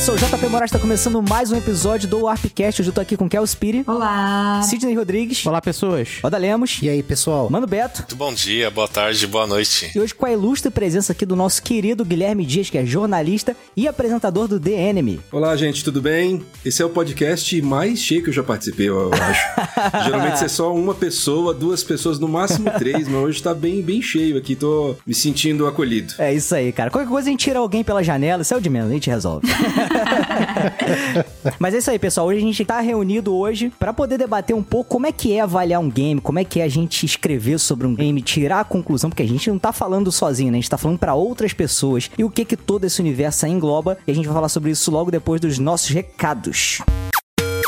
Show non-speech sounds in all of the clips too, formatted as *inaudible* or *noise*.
Beleza? Sou o JP Moraes, está começando mais um episódio do Warpcast. Hoje eu tô aqui com Kel Spiri. Olá. Sidney Rodrigues. Olá, pessoas. Oda Lemos. E aí, pessoal? Mano Beto. Muito bom dia, boa tarde, boa noite. E hoje com a ilustre presença aqui do nosso querido Guilherme Dias, que é jornalista e apresentador do The Enemy. Olá, gente, tudo bem? Esse é o podcast mais cheio que eu já participei, eu acho. *laughs* Geralmente é só uma pessoa, duas pessoas, no máximo *laughs* três, mas hoje tá bem, bem cheio aqui, tô me sentindo acolhido. É isso aí, cara. Qualquer coisa a gente tira alguém pela janela, isso é o de menos, a gente resolve. *laughs* *laughs* Mas é isso aí, pessoal. Hoje a gente tá reunido hoje para poder debater um pouco como é que é avaliar um game, como é que é a gente escrever sobre um game, tirar a conclusão, porque a gente não tá falando sozinho, né? A gente tá falando para outras pessoas e o que que todo esse universo engloba. E a gente vai falar sobre isso logo depois dos nossos recados.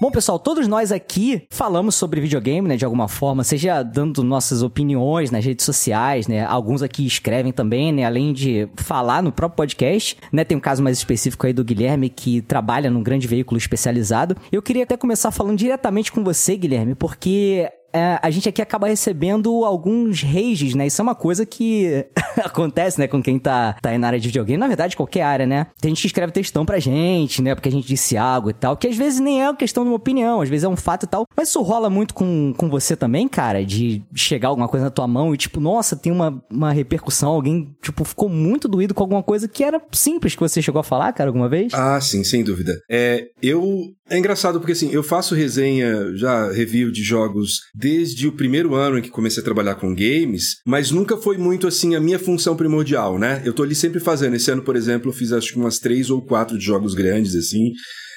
Bom, pessoal, todos nós aqui falamos sobre videogame, né, de alguma forma, seja dando nossas opiniões nas redes sociais, né? Alguns aqui escrevem também, né, além de falar no próprio podcast, né? Tem um caso mais específico aí do Guilherme que trabalha num grande veículo especializado. Eu queria até começar falando diretamente com você, Guilherme, porque é, a gente aqui acaba recebendo alguns rages, né? Isso é uma coisa que *laughs* acontece, né, com quem tá, tá aí na área de videogame. Na verdade, qualquer área, né? Tem gente que escreve textão pra gente, né? Porque a gente disse algo e tal, que às vezes nem é uma questão de uma opinião, às vezes é um fato e tal. Mas isso rola muito com, com você também, cara? De chegar alguma coisa na tua mão e, tipo, nossa, tem uma, uma repercussão, alguém, tipo, ficou muito doído com alguma coisa que era simples que você chegou a falar, cara, alguma vez? Ah, sim, sem dúvida. É, eu. É engraçado porque, assim, eu faço resenha, já review de jogos desde o primeiro ano em que comecei a trabalhar com games, mas nunca foi muito assim a minha função primordial, né? Eu tô ali sempre fazendo. Esse ano, por exemplo, eu fiz acho que umas três ou quatro jogos grandes, assim.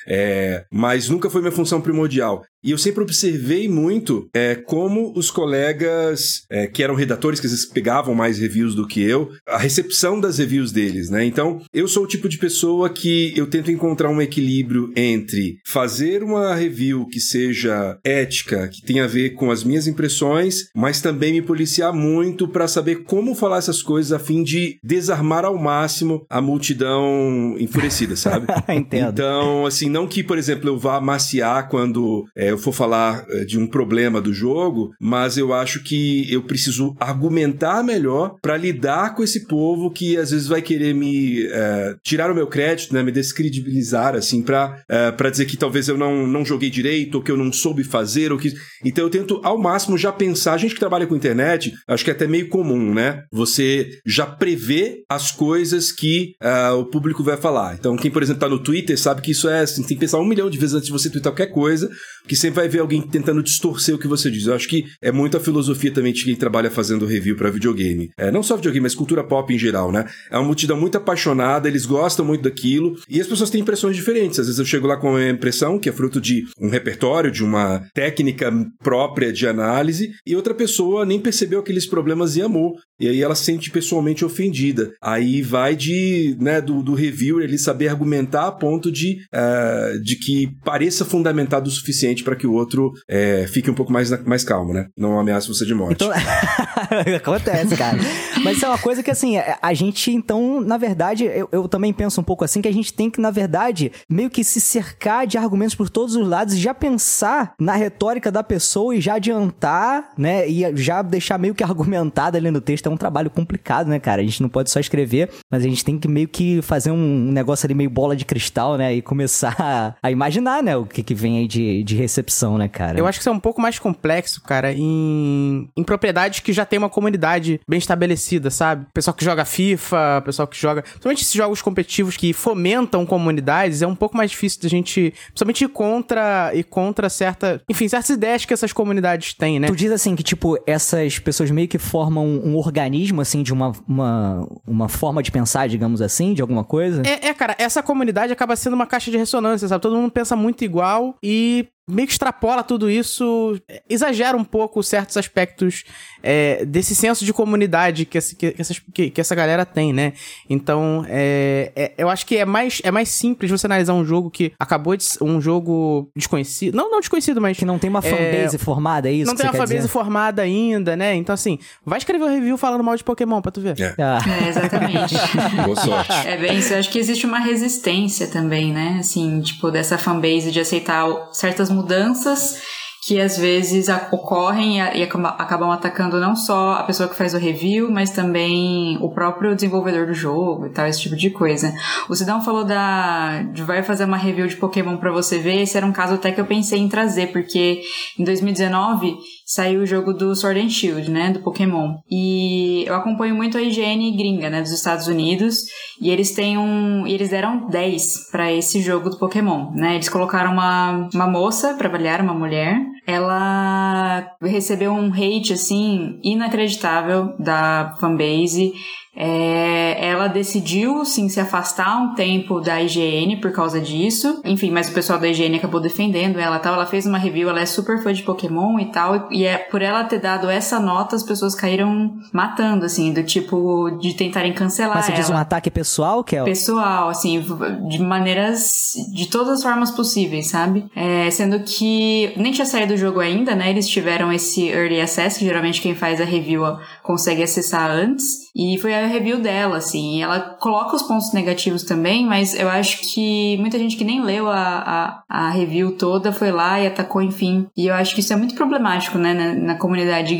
É, mas nunca foi minha função primordial. E eu sempre observei muito é, como os colegas é, que eram redatores, que às vezes pegavam mais reviews do que eu, a recepção das reviews deles, né? Então, eu sou o tipo de pessoa que eu tento encontrar um equilíbrio entre fazer uma review que seja ética, que tenha a ver com as minhas impressões, mas também me policiar muito para saber como falar essas coisas a fim de desarmar ao máximo a multidão enfurecida, sabe? *laughs* Entendo. Então, assim, não que, por exemplo, eu vá maciar quando é, eu for falar é, de um problema do jogo, mas eu acho que eu preciso argumentar melhor para lidar com esse povo que às vezes vai querer me é, tirar o meu crédito, né, me descredibilizar, assim, para é, dizer que talvez eu não, não joguei direito, ou que eu não soube fazer, ou que. Então eu tento ao máximo já pensar. A gente que trabalha com internet, acho que é até meio comum, né? Você já prevê as coisas que uh, o público vai falar. Então, quem, por exemplo, tá no Twitter sabe que isso é assim, tem que pensar um milhão de vezes antes de você twittar qualquer coisa, que sempre vai ver alguém tentando distorcer o que você diz. Eu acho que é muita filosofia também de quem trabalha fazendo review para videogame. É, não só videogame, mas cultura pop em geral, né? É uma multidão muito apaixonada, eles gostam muito daquilo, e as pessoas têm impressões diferentes. Às vezes eu chego lá com uma impressão que é fruto de um repertório, de uma técnica própria de análise, e outra pessoa nem percebeu aqueles problemas e amou. E aí ela se sente pessoalmente ofendida. Aí vai de, né, do, do reviewer ele saber argumentar a ponto de, uh, de que pareça fundamentado o suficiente para que o outro é, fique um pouco mais, mais calmo, né? Não ameaça você de morte. Então... *laughs* Acontece, cara. Mas isso é uma coisa que, assim, a gente, então, na verdade, eu, eu também penso um pouco assim, que a gente tem que, na verdade, meio que se cercar de argumentos por todos os lados e já pensar na retórica da pessoa e já adiantar, né? E já deixar meio que argumentado ali no texto. É um trabalho complicado, né, cara? A gente não pode só escrever, mas a gente tem que meio que fazer um negócio ali meio bola de cristal, né? E começar a, imaginar, né, o que, que vem aí de, de recepção, né, cara? Eu acho que isso é um pouco mais complexo, cara, em, em propriedades que já tem uma comunidade bem estabelecida, sabe? Pessoal que joga FIFA, pessoal que joga. Principalmente esses jogos competitivos que fomentam comunidades, é um pouco mais difícil da gente. Principalmente ir contra, e contra certa. Enfim, certas ideias que essas comunidades têm, né? Tu diz assim que, tipo, essas pessoas meio que formam um organismo, assim, de uma, uma, uma forma de pensar, digamos assim, de alguma coisa? É, é, cara, essa comunidade acaba sendo uma caixa de ressonância, sabe? Todo mundo pensa muito igual e meio que extrapola tudo isso, exagera um pouco certos aspectos é, desse senso de comunidade que, essa, que, essas, que, que, essa galera tem, né? Então, é, é, eu acho que é mais, é mais simples você analisar um jogo que acabou de um jogo desconhecido. Não, não desconhecido, mas. Que não tem uma é, fanbase formada, é isso? Não tem uma fanbase dizer? formada ainda, né? Então, assim, vai escrever um review falando mal de Pokémon pra tu ver. É, ah. é exatamente. *laughs* Boa sorte. É bem isso. Eu acho que existe uma resistência também, né? Assim, tipo, dessa fanbase de aceitar certas mudanças que às vezes ocorrem e acabam atacando não só a pessoa que faz o review, mas também o próprio desenvolvedor do jogo e tal, esse tipo de coisa. O Sidão falou da de vai fazer uma review de Pokémon para você ver, esse era um caso até que eu pensei em trazer, porque em 2019 saiu o jogo do Sword and Shield, né, do Pokémon. E eu acompanho muito a IGN gringa, né, dos Estados Unidos, e eles têm um, eles deram 10 para esse jogo do Pokémon, né? Eles colocaram uma uma moça para avaliar, uma mulher. Ela recebeu um hate assim inacreditável da fanbase é, ela decidiu, sim, se afastar um tempo da IGN por causa disso. Enfim, mas o pessoal da IGN acabou defendendo ela tal. Ela fez uma review, ela é super fã de Pokémon e tal. E é por ela ter dado essa nota, as pessoas caíram matando, assim, do tipo de tentarem cancelar. Mas você ela. diz um ataque pessoal, Kel? Pessoal, assim, de maneiras. de todas as formas possíveis, sabe? É, sendo que nem tinha saído do jogo ainda, né? Eles tiveram esse early access, que geralmente quem faz a review consegue acessar antes. E foi a review dela, assim. Ela coloca os pontos negativos também, mas eu acho que muita gente que nem leu a, a, a review toda foi lá e atacou, enfim. E eu acho que isso é muito problemático, né, na, na comunidade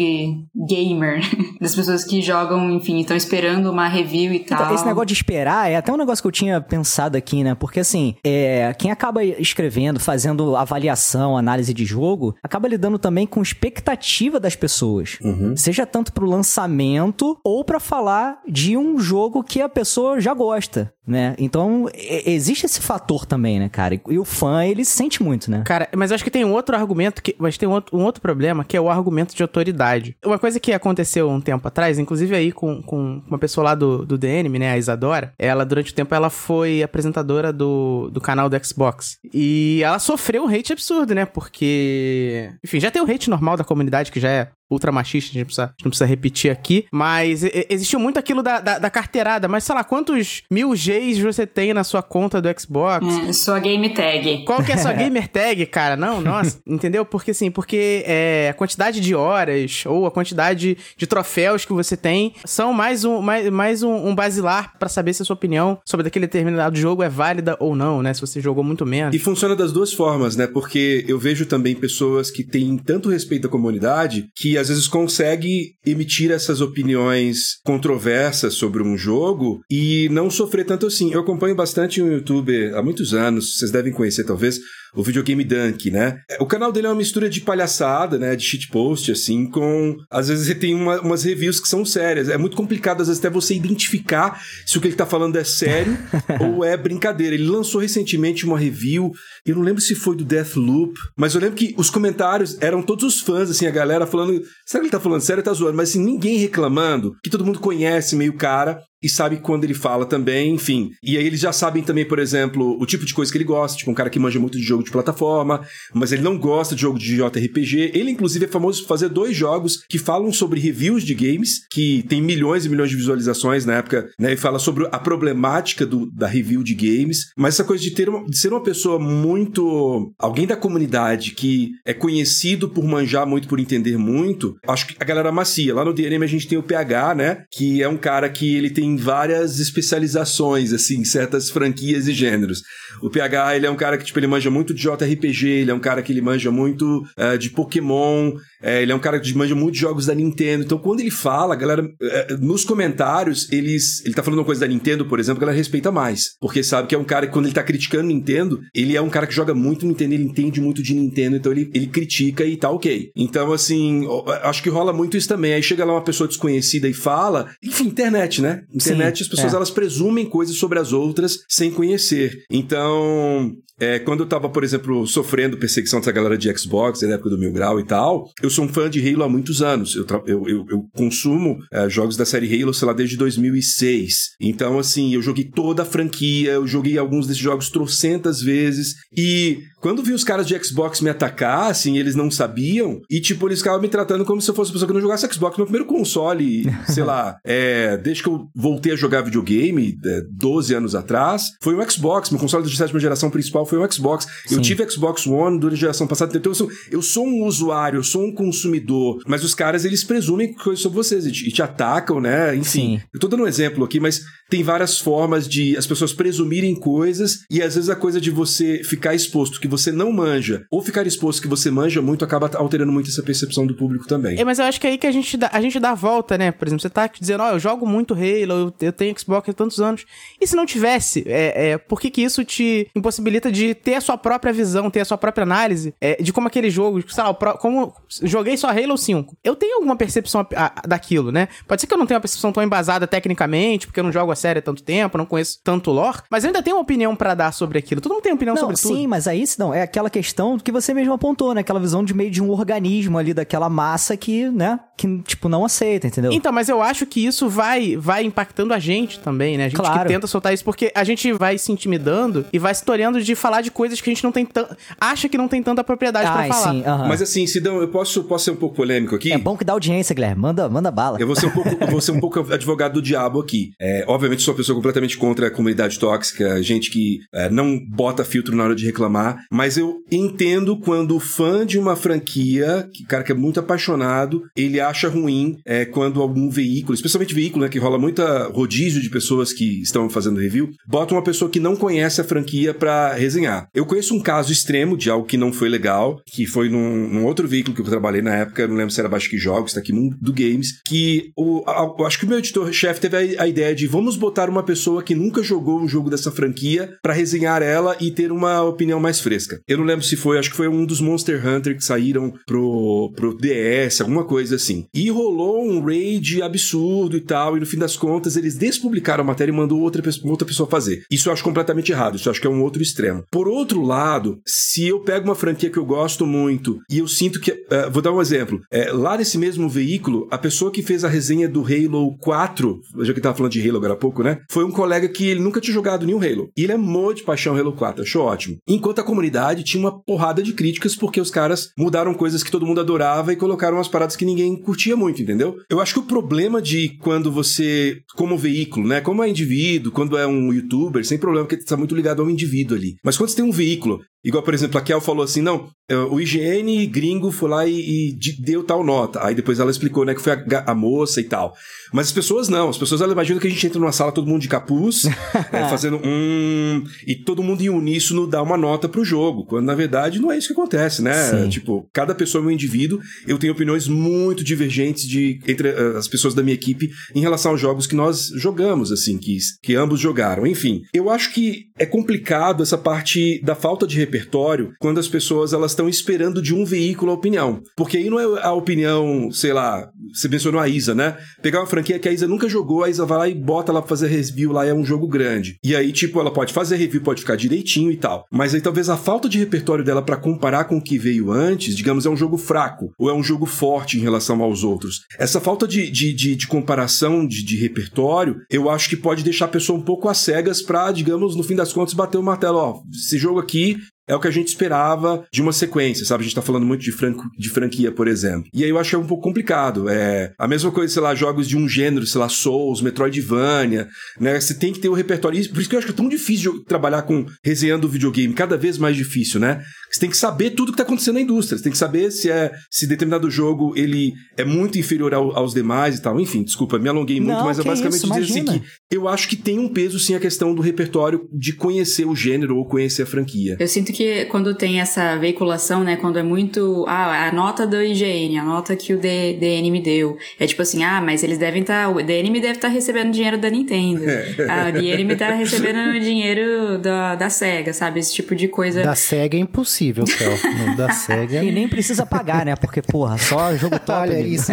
gamer. *laughs* das pessoas que jogam, enfim, estão esperando uma review e então, tal. Então, esse negócio de esperar é até um negócio que eu tinha pensado aqui, né? Porque, assim, é, quem acaba escrevendo, fazendo avaliação, análise de jogo, acaba lidando também com expectativa das pessoas. Uhum. Seja tanto pro lançamento ou para falar falar de um jogo que a pessoa já gosta né? Então, existe esse fator também, né, cara? E o fã, ele sente muito, né? Cara, mas acho que tem um outro argumento, que, mas tem um outro, um outro problema, que é o argumento de autoridade. Uma coisa que aconteceu um tempo atrás, inclusive aí com, com uma pessoa lá do, do DNM, né, a Isadora, ela, durante o tempo, ela foi apresentadora do, do canal do Xbox. E ela sofreu um hate absurdo, né? Porque, enfim, já tem o hate normal da comunidade, que já é ultra machista, a gente, precisa, a gente não precisa repetir aqui, mas existiu muito aquilo da, da, da carteirada, mas sei lá, quantos mil Gs você tem na sua conta do Xbox? É, sua game tag. Qual que é a sua *laughs* gamer tag, cara? Não, nossa, entendeu? Porque assim, porque é, a quantidade de horas ou a quantidade de troféus que você tem são mais um, mais, mais um, um basilar para saber se a sua opinião sobre aquele determinado jogo é válida ou não, né? Se você jogou muito menos. E funciona das duas formas, né? Porque eu vejo também pessoas que têm tanto respeito à comunidade que às vezes consegue emitir essas opiniões controversas sobre um jogo e não sofrer tanto assim, eu acompanho bastante um youtuber há muitos anos, vocês devem conhecer talvez, o videogame Dunk, né? O canal dele é uma mistura de palhaçada, né? De shitpost, assim, com. Às vezes ele tem uma, umas reviews que são sérias. É muito complicado, às vezes, até você identificar se o que ele tá falando é sério *laughs* ou é brincadeira. Ele lançou recentemente uma review, eu não lembro se foi do Deathloop, mas eu lembro que os comentários eram todos os fãs, assim, a galera falando. Será que ele tá falando sério ou tá zoando? Mas assim, ninguém reclamando, que todo mundo conhece meio cara e sabe quando ele fala também, enfim. E aí eles já sabem também, por exemplo, o tipo de coisa que ele gosta, tipo um cara que manja muito de jogo de plataforma, mas ele não gosta de jogo de JRPG. Ele, inclusive, é famoso por fazer dois jogos que falam sobre reviews de games, que tem milhões e milhões de visualizações na época, né? E fala sobre a problemática do, da review de games. Mas essa coisa de ter uma, de ser uma pessoa muito. alguém da comunidade que é conhecido por manjar muito, por entender muito, acho que a galera macia. Lá no DNM a gente tem o PH, né? Que é um cara que ele tem várias especializações, assim, certas franquias e gêneros. O PH, ele é um cara que, tipo, ele manja muito de JRPG, ele é um cara que ele manja muito uh, de Pokémon, é, ele é um cara que manja muito de jogos da Nintendo. Então, quando ele fala, a galera, é, nos comentários, eles, ele tá falando uma coisa da Nintendo, por exemplo, que ela respeita mais. Porque sabe que é um cara que, quando ele tá criticando Nintendo, ele é um cara que joga muito Nintendo, ele entende muito de Nintendo, então ele, ele critica e tá ok. Então, assim, acho que rola muito isso também. Aí chega lá uma pessoa desconhecida e fala. Enfim, internet, né? Internet, Sim, as pessoas é. elas presumem coisas sobre as outras sem conhecer. Então, é, quando eu tava, por exemplo, sofrendo perseguição dessa galera de Xbox, na época do Mil Grau e tal, eu sou um fã de Halo há muitos anos. Eu, eu, eu, eu consumo é, jogos da série Halo, sei lá, desde 2006. Então, assim, eu joguei toda a franquia, eu joguei alguns desses jogos trocentas vezes. E quando vi os caras de Xbox me atacar, assim, eles não sabiam. E, tipo, eles ficavam me tratando como se eu fosse uma pessoa que não jogasse Xbox. Meu primeiro console, *laughs* sei lá, é, desde que eu voltei a jogar videogame, é, 12 anos atrás, foi um Xbox. Meu console de sétima geração principal foi um Xbox. Sim. Eu tive Xbox One durante a geração passada. Então, eu sou, eu sou um usuário, eu sou um consumidor. Mas os caras, eles presumem coisas sobre vocês e te, e te atacam, né? Enfim. Sim. Eu tô dando um exemplo aqui, mas tem várias formas de as pessoas presumirem coisas e às vezes a coisa de você ficar exposto que você não manja ou ficar exposto que você manja muito acaba alterando muito essa percepção do público também. É, mas eu acho que é aí que a gente dá, a gente dá a volta, né? Por exemplo, você tá dizendo, ó, oh, eu jogo muito Halo, eu, eu tenho Xbox há tantos anos. E se não tivesse, é, é, por que que isso te impossibilita de ter a sua própria visão, ter a sua própria análise é, de como aquele jogo, sei lá, como joguei só Halo 5. Eu tenho alguma percepção a, a, daquilo, né? Pode ser que eu não tenha uma percepção tão embasada tecnicamente, porque eu não jogo a série há tanto tempo, não conheço tanto lore, mas eu ainda tenho uma opinião para dar sobre aquilo. Todo mundo tem opinião não, sobre sim, tudo. Sim, mas aí é aquela questão que você mesmo apontou, né? Aquela visão de meio de um organismo ali, daquela massa que, né, que, tipo, não aceita, entendeu? Então, mas eu acho que isso vai, vai impactando a gente também, né? A gente claro. que tenta soltar isso, porque a gente vai se intimidando e vai se tornando de falar de coisas que a gente não tem tanto. acha que não tem tanta propriedade ah, pra falar. Sim, uh -huh. Mas assim, Sidão, eu posso, posso ser um pouco polêmico aqui? É bom que dá audiência, Guilherme. Manda, manda bala. Eu vou ser um pouco, vou ser um pouco advogado do diabo aqui. É, obviamente, sou uma pessoa completamente contra a comunidade tóxica, gente que é, não bota filtro na hora de reclamar, mas eu entendo quando o fã de uma franquia, que cara que é muito apaixonado, ele acha ruim é, quando algum veículo, especialmente veículo, né, que rola muita rodízio de pessoas que estão fazendo review, bota uma pessoa que não conhece a franquia para resenhar. Eu conheço um caso extremo de algo que não foi legal, que foi num, num outro veículo que eu trabalhei na época, não lembro se era Baixo que Jogos, tá aqui no do Games, que o, a, acho que o meu editor-chefe teve a, a ideia de vamos botar uma pessoa que nunca jogou um jogo dessa franquia para resenhar ela e ter uma opinião mais fresca. Eu não lembro se foi, acho que foi um dos Monster Hunter que saíram pro, pro DS, alguma coisa assim. E rolou um raid absurdo e tal, e no fim das contas eles despublicaram a matéria e mandou outra, outra pessoa fazer. Isso eu acho completamente errado, isso eu acho que é um outro extremo. Por outro lado, se eu pego uma franquia que eu gosto muito e eu sinto que. Uh, vou dar um exemplo. É, lá nesse mesmo veículo, a pessoa que fez a resenha do Halo 4, já que tava falando de Halo agora há pouco, né? Foi um colega que ele nunca tinha jogado nenhum Halo. E ele amou de paixão Halo 4, achou ótimo. Enquanto a comunidade tinha uma porrada de críticas porque os caras mudaram coisas que todo mundo adorava e colocaram umas paradas que ninguém curtia muito, entendeu? Eu acho que o problema de quando você, como veículo, né? Como é indivíduo, quando é um youtuber, sem problema, porque está muito ligado ao indivíduo ali. Mas quando você tem um veículo Igual, por exemplo, a Kel falou assim: não, é, o IGN gringo foi lá e, e, deu tal nota. Aí depois ela explicou, né, que foi a, a, moça e tal. Mas as pessoas não, as pessoas elas imaginam que a gente entra numa sala, todo mundo de capuz, *laughs* é, fazendo um. E todo mundo em uníssono dá uma nota pro jogo. Quando na verdade não é isso que acontece, né? Sim. Tipo, cada pessoa é um indivíduo. Eu tenho opiniões muito divergentes de, entre uh, as pessoas da minha equipe em relação aos jogos que nós jogamos, assim, que, que ambos jogaram. Enfim, eu acho que é complicado essa parte da falta de repertório quando as pessoas elas estão esperando de um veículo a opinião. Porque aí não é a opinião, sei lá, você mencionou a Isa, né? Pegar uma franquia que a Isa nunca jogou, a Isa vai lá e bota ela pra fazer review lá, é um jogo grande. E aí, tipo, ela pode fazer review, pode ficar direitinho e tal. Mas aí talvez a falta de repertório dela para comparar com o que veio antes, digamos, é um jogo fraco ou é um jogo forte em relação aos outros. Essa falta de, de, de, de comparação de, de repertório, eu acho que pode deixar a pessoa um pouco às cegas pra, digamos, no fim das contas, bater o martelo, ó, esse jogo aqui é o que a gente esperava de uma sequência, sabe? A gente tá falando muito de, franco, de franquia, por exemplo. E aí eu acho que é um pouco complicado. É a mesma coisa, sei lá, jogos de um gênero, sei lá, Souls, Metroidvania, né? Você tem que ter o um repertório. Por isso que eu acho que é tão difícil trabalhar com resenhando videogame, cada vez mais difícil, né? Você tem que saber tudo que tá acontecendo na indústria. Você tem que saber se é se determinado jogo ele é muito inferior ao, aos demais e tal. Enfim, desculpa, me alonguei muito, Não, mas é basicamente isso, dizer assim que eu acho que tem um peso sim a questão do repertório de conhecer o gênero ou conhecer a franquia. Eu sinto que quando tem essa veiculação, né, quando é muito, ah, a nota do IGN, a nota que o DN me deu, é tipo assim, ah, mas eles devem estar, tá, o DN deve estar tá recebendo dinheiro da Nintendo, ah, o DN tá recebendo dinheiro da, da SEGA, sabe, esse tipo de coisa. Da SEGA é impossível possível, Kel. No da SEGA. E nem precisa pagar, né? Porque, porra, só jogo top. Olha amigo. isso.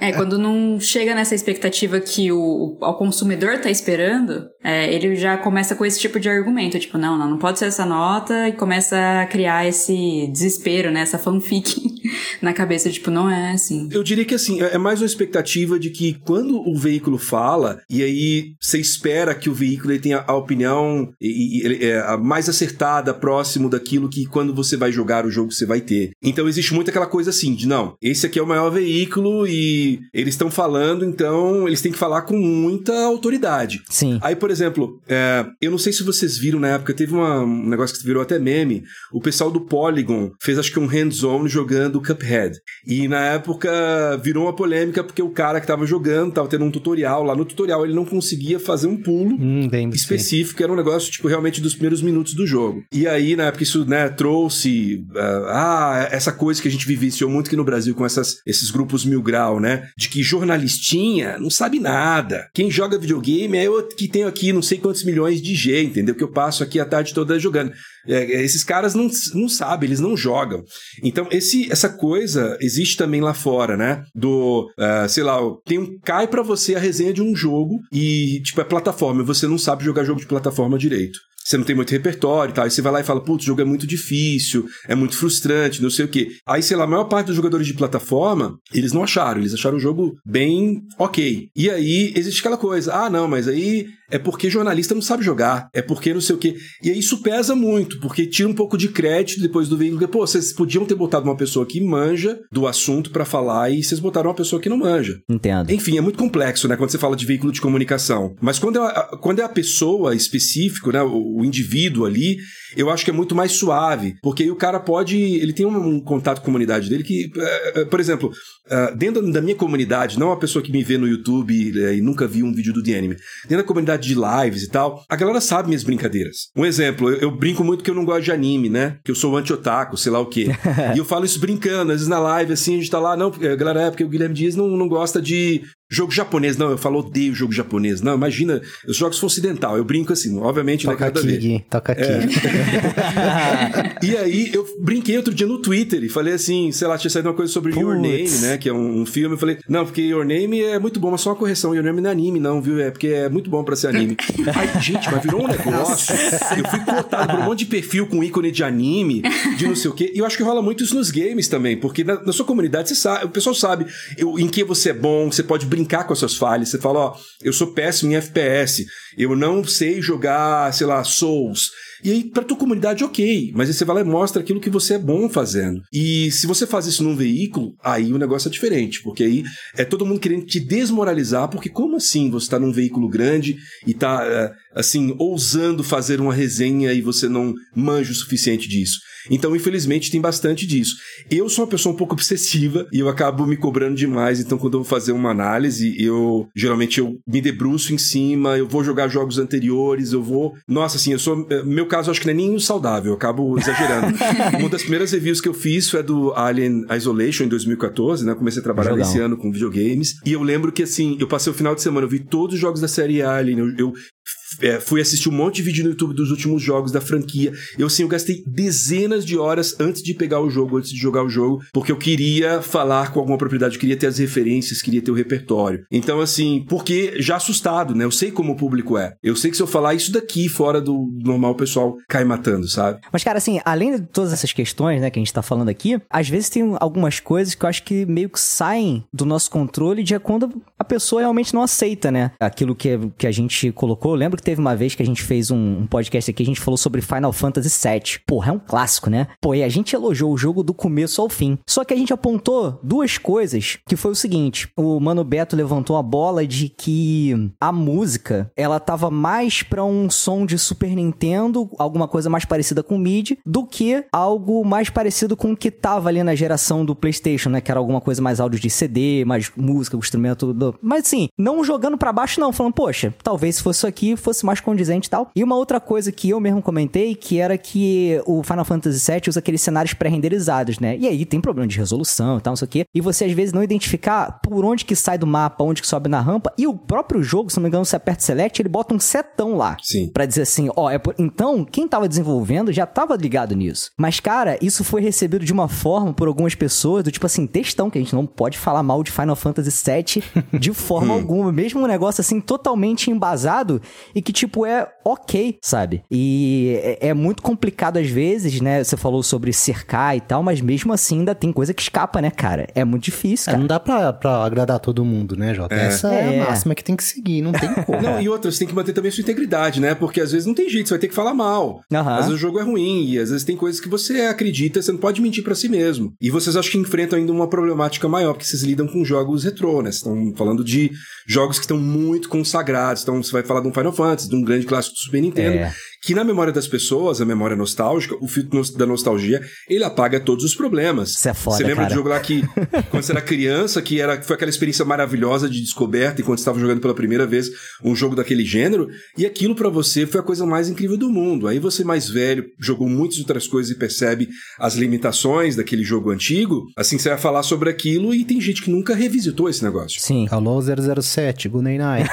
É, quando não chega nessa expectativa que o, o, consumidor tá esperando, é, ele já começa com esse tipo de argumento, tipo, não, não, não pode ser essa nota, e começa a criar esse desespero, né, essa fanfic *laughs* na cabeça, tipo, não é assim. Eu diria que assim, é mais uma expectativa de que quando o veículo fala, e aí você espera que o veículo ele tenha a opinião e, e, é, a mais acertada, próximo daquilo que quando você vai jogar o jogo você vai ter. Então existe muito aquela coisa assim, de não, esse aqui é o maior veículo e eles estão falando, então eles têm que falar com muita autoridade. Sim. Aí, por exemplo, é, eu não sei se vocês viram na época, teve uma, um negócio que virou até meme. O pessoal do Polygon fez, acho que um hands-on jogando Cuphead. E na época virou uma polêmica porque o cara que tava jogando tava tendo um tutorial. Lá no tutorial ele não conseguia fazer um pulo Hum, específico, era um negócio, tipo, realmente dos primeiros minutos do jogo. E aí, na época, isso, né, trouxe, ah, ah, essa coisa que a gente vivenciou muito aqui no Brasil com essas, esses grupos mil grau, né, de que jornalistinha não sabe nada. Quem joga videogame é eu que tenho aqui não sei quantos milhões de G, entendeu? Que eu passo aqui a tarde toda jogando. É, esses caras não, não sabem, eles não jogam. Então, esse, essa coisa existe também lá fora, né? Do, ah, sei lá, tem um, cai pra você a resenha de um jogo e, tipo, é plataforma, você não sabe jogar jogo de plataforma direito. Você não tem muito repertório e tal. Aí você vai lá e fala, putz, o jogo é muito difícil, é muito frustrante, não sei o quê. Aí, sei lá, a maior parte dos jogadores de plataforma, eles não acharam. Eles acharam o jogo bem ok. E aí, existe aquela coisa. Ah, não, mas aí é porque jornalista não sabe jogar. É porque não sei o quê. E aí isso pesa muito, porque tira um pouco de crédito depois do veículo. Pô, vocês podiam ter botado uma pessoa que manja do assunto pra falar e vocês botaram uma pessoa que não manja. Entendo. Enfim, é muito complexo, né, quando você fala de veículo de comunicação. Mas quando é, a- quando é a pessoa específico, né, o, o indivíduo ali, eu acho que é muito mais suave, porque aí o cara pode, ele tem um, um contato com a comunidade dele que, eh, eh, por exemplo, eh, dentro da minha comunidade, não a pessoa que me vê no YouTube e nunca viu um vídeo do The Anime, dentro da comunidade de lives e tal, a galera sabe minhas brincadeiras. Um exemplo, eu, eu brinco muito que eu não gosto de anime, né, que eu sou anti-otaku, sei lá o quê. *laughs* e eu falo isso brincando, às vezes na live, assim, a gente tá lá, não, galera é porque o Guilherme Dias não, não gosta de jogo japonês. Não, eu falo, odeio jogo japonês. Não, imagina, os jogos são ocidental. Eu brinco assim, obviamente não é Toca nada a aqui. Gui. Toca aqui. E aí eu brinquei outro dia no Twitter e falei assim, sei lá, tinha saído uma coisa sobre Your. Name, né? Que é um, um filme. Eu falei, não, porque Your Name é muito bom, mas só uma correção. Your Name não é anime, não, viu? É porque é muito bom pra ser anime. *laughs* Aí, gente, mas virou um negócio. eu fui cortado por um monte de perfil com ícone de anime, de não sei o quê. E eu acho que rola muito isso nos games também, porque na, na sua comunidade você sabe, o pessoal sabe eu- em que você é bom, você pode brincar com as suas falhas. Você fala, ó, eu sou péssimo em FPS, eu não sei jogar, sei lá, Souls. E aí, pra tua comunidade, ok. Mas aí você vai lá e mostra aquilo que você é bom fazendo. E se você faz isso num veículo, aí o negócio é diferente. Porque aí é todo mundo querendo te desmoralizar. Porque como assim você tá num veículo grande e tá, eh, assim, ousando fazer uma resenha e você não manja o suficiente disso? Então, infelizmente, tem bastante disso. Eu sou uma pessoa um pouco obsessiva e eu acabo me cobrando demais. Então, quando eu vou fazer uma análise, eu geralmente eu me debruço em cima, eu vou jogar jogos anteriores, eu vou. Nossa, assim, eu sou. eh, Meu caso, acho que não é nem saudável, eu acabo exagerando. *laughs* uma das primeiras reviews que eu fiz foi a do Alien Isolation em 2014, né? Eu comecei a trabalhar nesse ano com videogames. E eu lembro que, assim, eu passei o final de semana, eu vi todos os jogos da série Alien, eu. eu é, fui assistir um monte de vídeo no YouTube dos últimos jogos da franquia. Eu, assim, eu gastei dezenas de horas antes de pegar o jogo, antes de jogar o jogo, porque eu queria falar com alguma propriedade, eu queria ter as referências, queria ter o repertório. Então, assim, porque já assustado, né? Eu sei como o público é. Eu sei que se eu falar isso daqui, fora do normal, o pessoal cai matando, sabe? Mas, cara, assim, além de todas essas questões, né, que a gente tá falando aqui, às vezes tem algumas coisas que eu acho que meio que saem do nosso controle de quando a pessoa realmente não aceita, né? Aquilo que, que a gente colocou. Eu lembro que teve uma vez que a gente fez um, um podcast aqui, a gente falou sobre Final Fantasy VII. Porra, é um clássico, né? Pô, e a gente elogiou o jogo do começo ao fim. Só que a gente apontou duas coisas, que foi o seguinte. O Mano Beto levantou a bola de que a música, ela tava mais pra um som de Super Nintendo, alguma coisa mais parecida com MIDI, do que algo mais parecido com o que tava ali na geração do PlayStation, né? Que era alguma coisa mais áudio de CD, mais música, instrumento. Mas assim, não jogando pra baixo, não, falando, poxa, talvez se fosse isso aqui fosse mais condizente e tal. E uma outra coisa que eu mesmo comentei, que era que o Final Fantasy VII usa aqueles cenários pré-renderizados, né? E aí tem problema de resolução e tal, não sei o quê. E você às vezes não identificar por onde que sai do mapa, onde que sobe na rampa. E o próprio jogo, se não me engano, você aperta Select, ele bota um setão lá. Sim. Pra dizer assim, ó, é por... então, quem tava desenvolvendo já tava ligado nisso. Mas, cara, isso foi recebido de uma forma por algumas pessoas, do tipo assim, textão, que a gente não pode falar mal de Final Fantasy VII de forma *laughs* alguma. Mesmo um negócio assim, totalmente embasado e que, tipo, é ok, sabe? E é, é muito complicado às vezes, né? Você falou sobre cercar e tal, mas mesmo assim ainda tem coisa que escapa, né, cara? É muito difícil, É, cara. não dá pra, pra agradar todo mundo, né, Jota? É. Essa é. É. a máxima que tem que seguir, não tem como. *laughs* Não, e outra, você tem que manter também a sua integridade, né? Porque às vezes não tem jeito, você vai ter que falar mal. Aham. Às vezes o jogo é ruim, e às vezes tem coisas que você acredita, você não pode mentir pra si mesmo. E vocês acho que enfrentam ainda uma problemática maior, porque vocês lidam com jogos retrô, né? Vocês estão falando de jogos que estão muito consagrados. Então você vai falar de um Final Fantasy, de um grande clássico do Super Nintendo. É. Que na memória das pessoas, a memória nostálgica, o filtro da nostalgia, ele apaga todos os problemas. Isso é foda, Você lembra cara. do jogo lá que, *laughs* quando você era criança, que era, foi aquela experiência maravilhosa de descoberta enquanto você estava jogando pela primeira vez um jogo daquele gênero, e aquilo pra você foi a coisa mais incrível do mundo. Aí você, mais velho, jogou muitas outras coisas e percebe as limitações daquele jogo antigo, assim você vai falar sobre aquilo e tem gente que nunca revisitou esse negócio. Sim. Alô 007, good night.